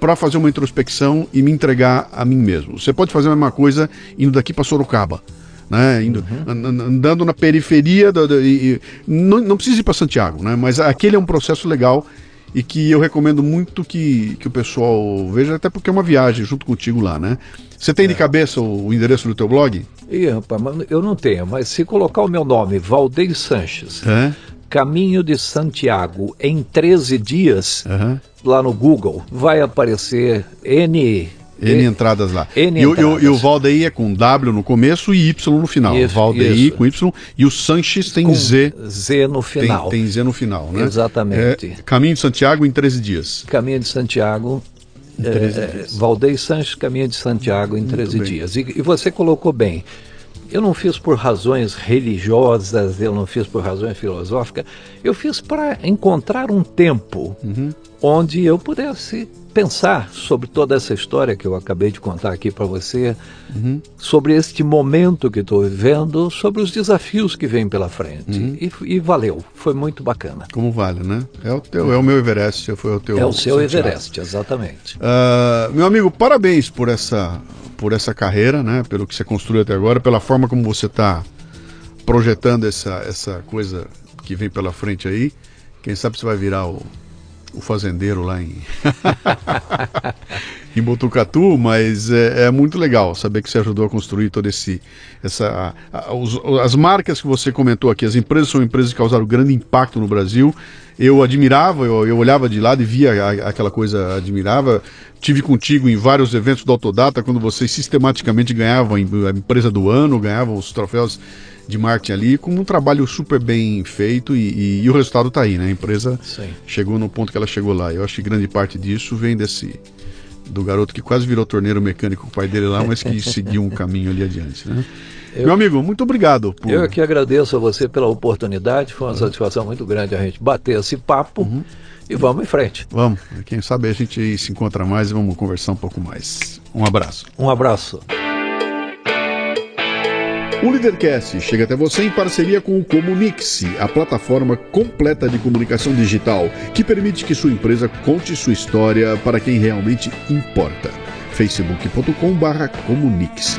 S1: para fazer uma introspecção e me entregar a mim mesmo. Você pode fazer a mesma coisa indo daqui para Sorocaba. Né, indo, uhum. andando na periferia, do, do, e, não, não precisa ir para Santiago, né, mas aquele é um processo legal e que eu recomendo muito que, que o pessoal veja, até porque é uma viagem junto contigo lá, né? Você tem de cabeça o, o, endereço do teu blog?
S2: Ih, rapaz, eu não tenho, mas se colocar o meu nome, Valdeir Sanches, é? Caminho de Santiago, em 13 dias, uhum. lá no Google, vai aparecer N
S1: N entradas lá. N e, entradas. E, e, o Valdeir é com W no começo e Y no final. Isso, Valdeir isso. com Y e o Sanches tem com Z.
S2: Z no final.
S1: Tem, tem Z no final, né?
S2: Exatamente.
S1: É, Caminho de Santiago em 13 dias.
S2: Caminho de Santiago. Em 13 é, dias. Valdeir Sanches, Caminho de Santiago em 13 dias. E, e você colocou bem. Eu não fiz por razões religiosas, eu não fiz por razões filosóficas, eu fiz para encontrar um tempo uhum. Onde eu pudesse pensar sobre toda essa história que eu acabei de contar aqui para você, uhum. sobre este momento que estou vivendo, sobre os desafios que vêm pela frente. Uhum. E, e, valeu, foi muito bacana.
S1: Como vale, né? É o, teu, é o meu Everest, foi o teu.
S2: É o seu Santiago. Everest, exatamente.
S1: Uh, meu amigo, parabéns por essa, por essa carreira, né? Pelo que você construiu até agora, pela forma como você está projetando essa, essa coisa que vem pela frente aí. Quem sabe você vai virar o o fazendeiro lá em, em Botucatu, mas é, é, muito legal saber que você ajudou a construir todo esse. Essa, a, a, os, as marcas que você comentou aqui, as empresas são empresas que causaram grande impacto no Brasil. Eu admirava, eu, eu olhava de lado e via a, aquela coisa, admirava. Tive contigo em vários eventos do Autodata, quando vocês sistematicamente ganhavam a empresa do ano, ganhavam os troféus de marketing ali, com um trabalho super bem feito e, e, e o resultado está aí, né? A empresa Sim. chegou no ponto que ela chegou lá. Eu acho que grande parte disso vem desse do garoto que quase virou torneiro mecânico com o pai dele lá, mas que seguiu um caminho ali adiante, né? Eu, Meu amigo, muito obrigado.
S2: Por... Eu que agradeço a você pela oportunidade. Foi uma uhum. satisfação muito grande a gente bater esse papo. Uhum. E vamos em frente.
S1: Vamos. Quem sabe a gente se encontra mais e vamos conversar um pouco mais. Um abraço.
S2: Um abraço.
S1: O Leadercast chega até você em parceria com o Comunix, a plataforma completa de comunicação digital que permite que sua empresa conte sua história para quem realmente importa. facebook.com/comunix.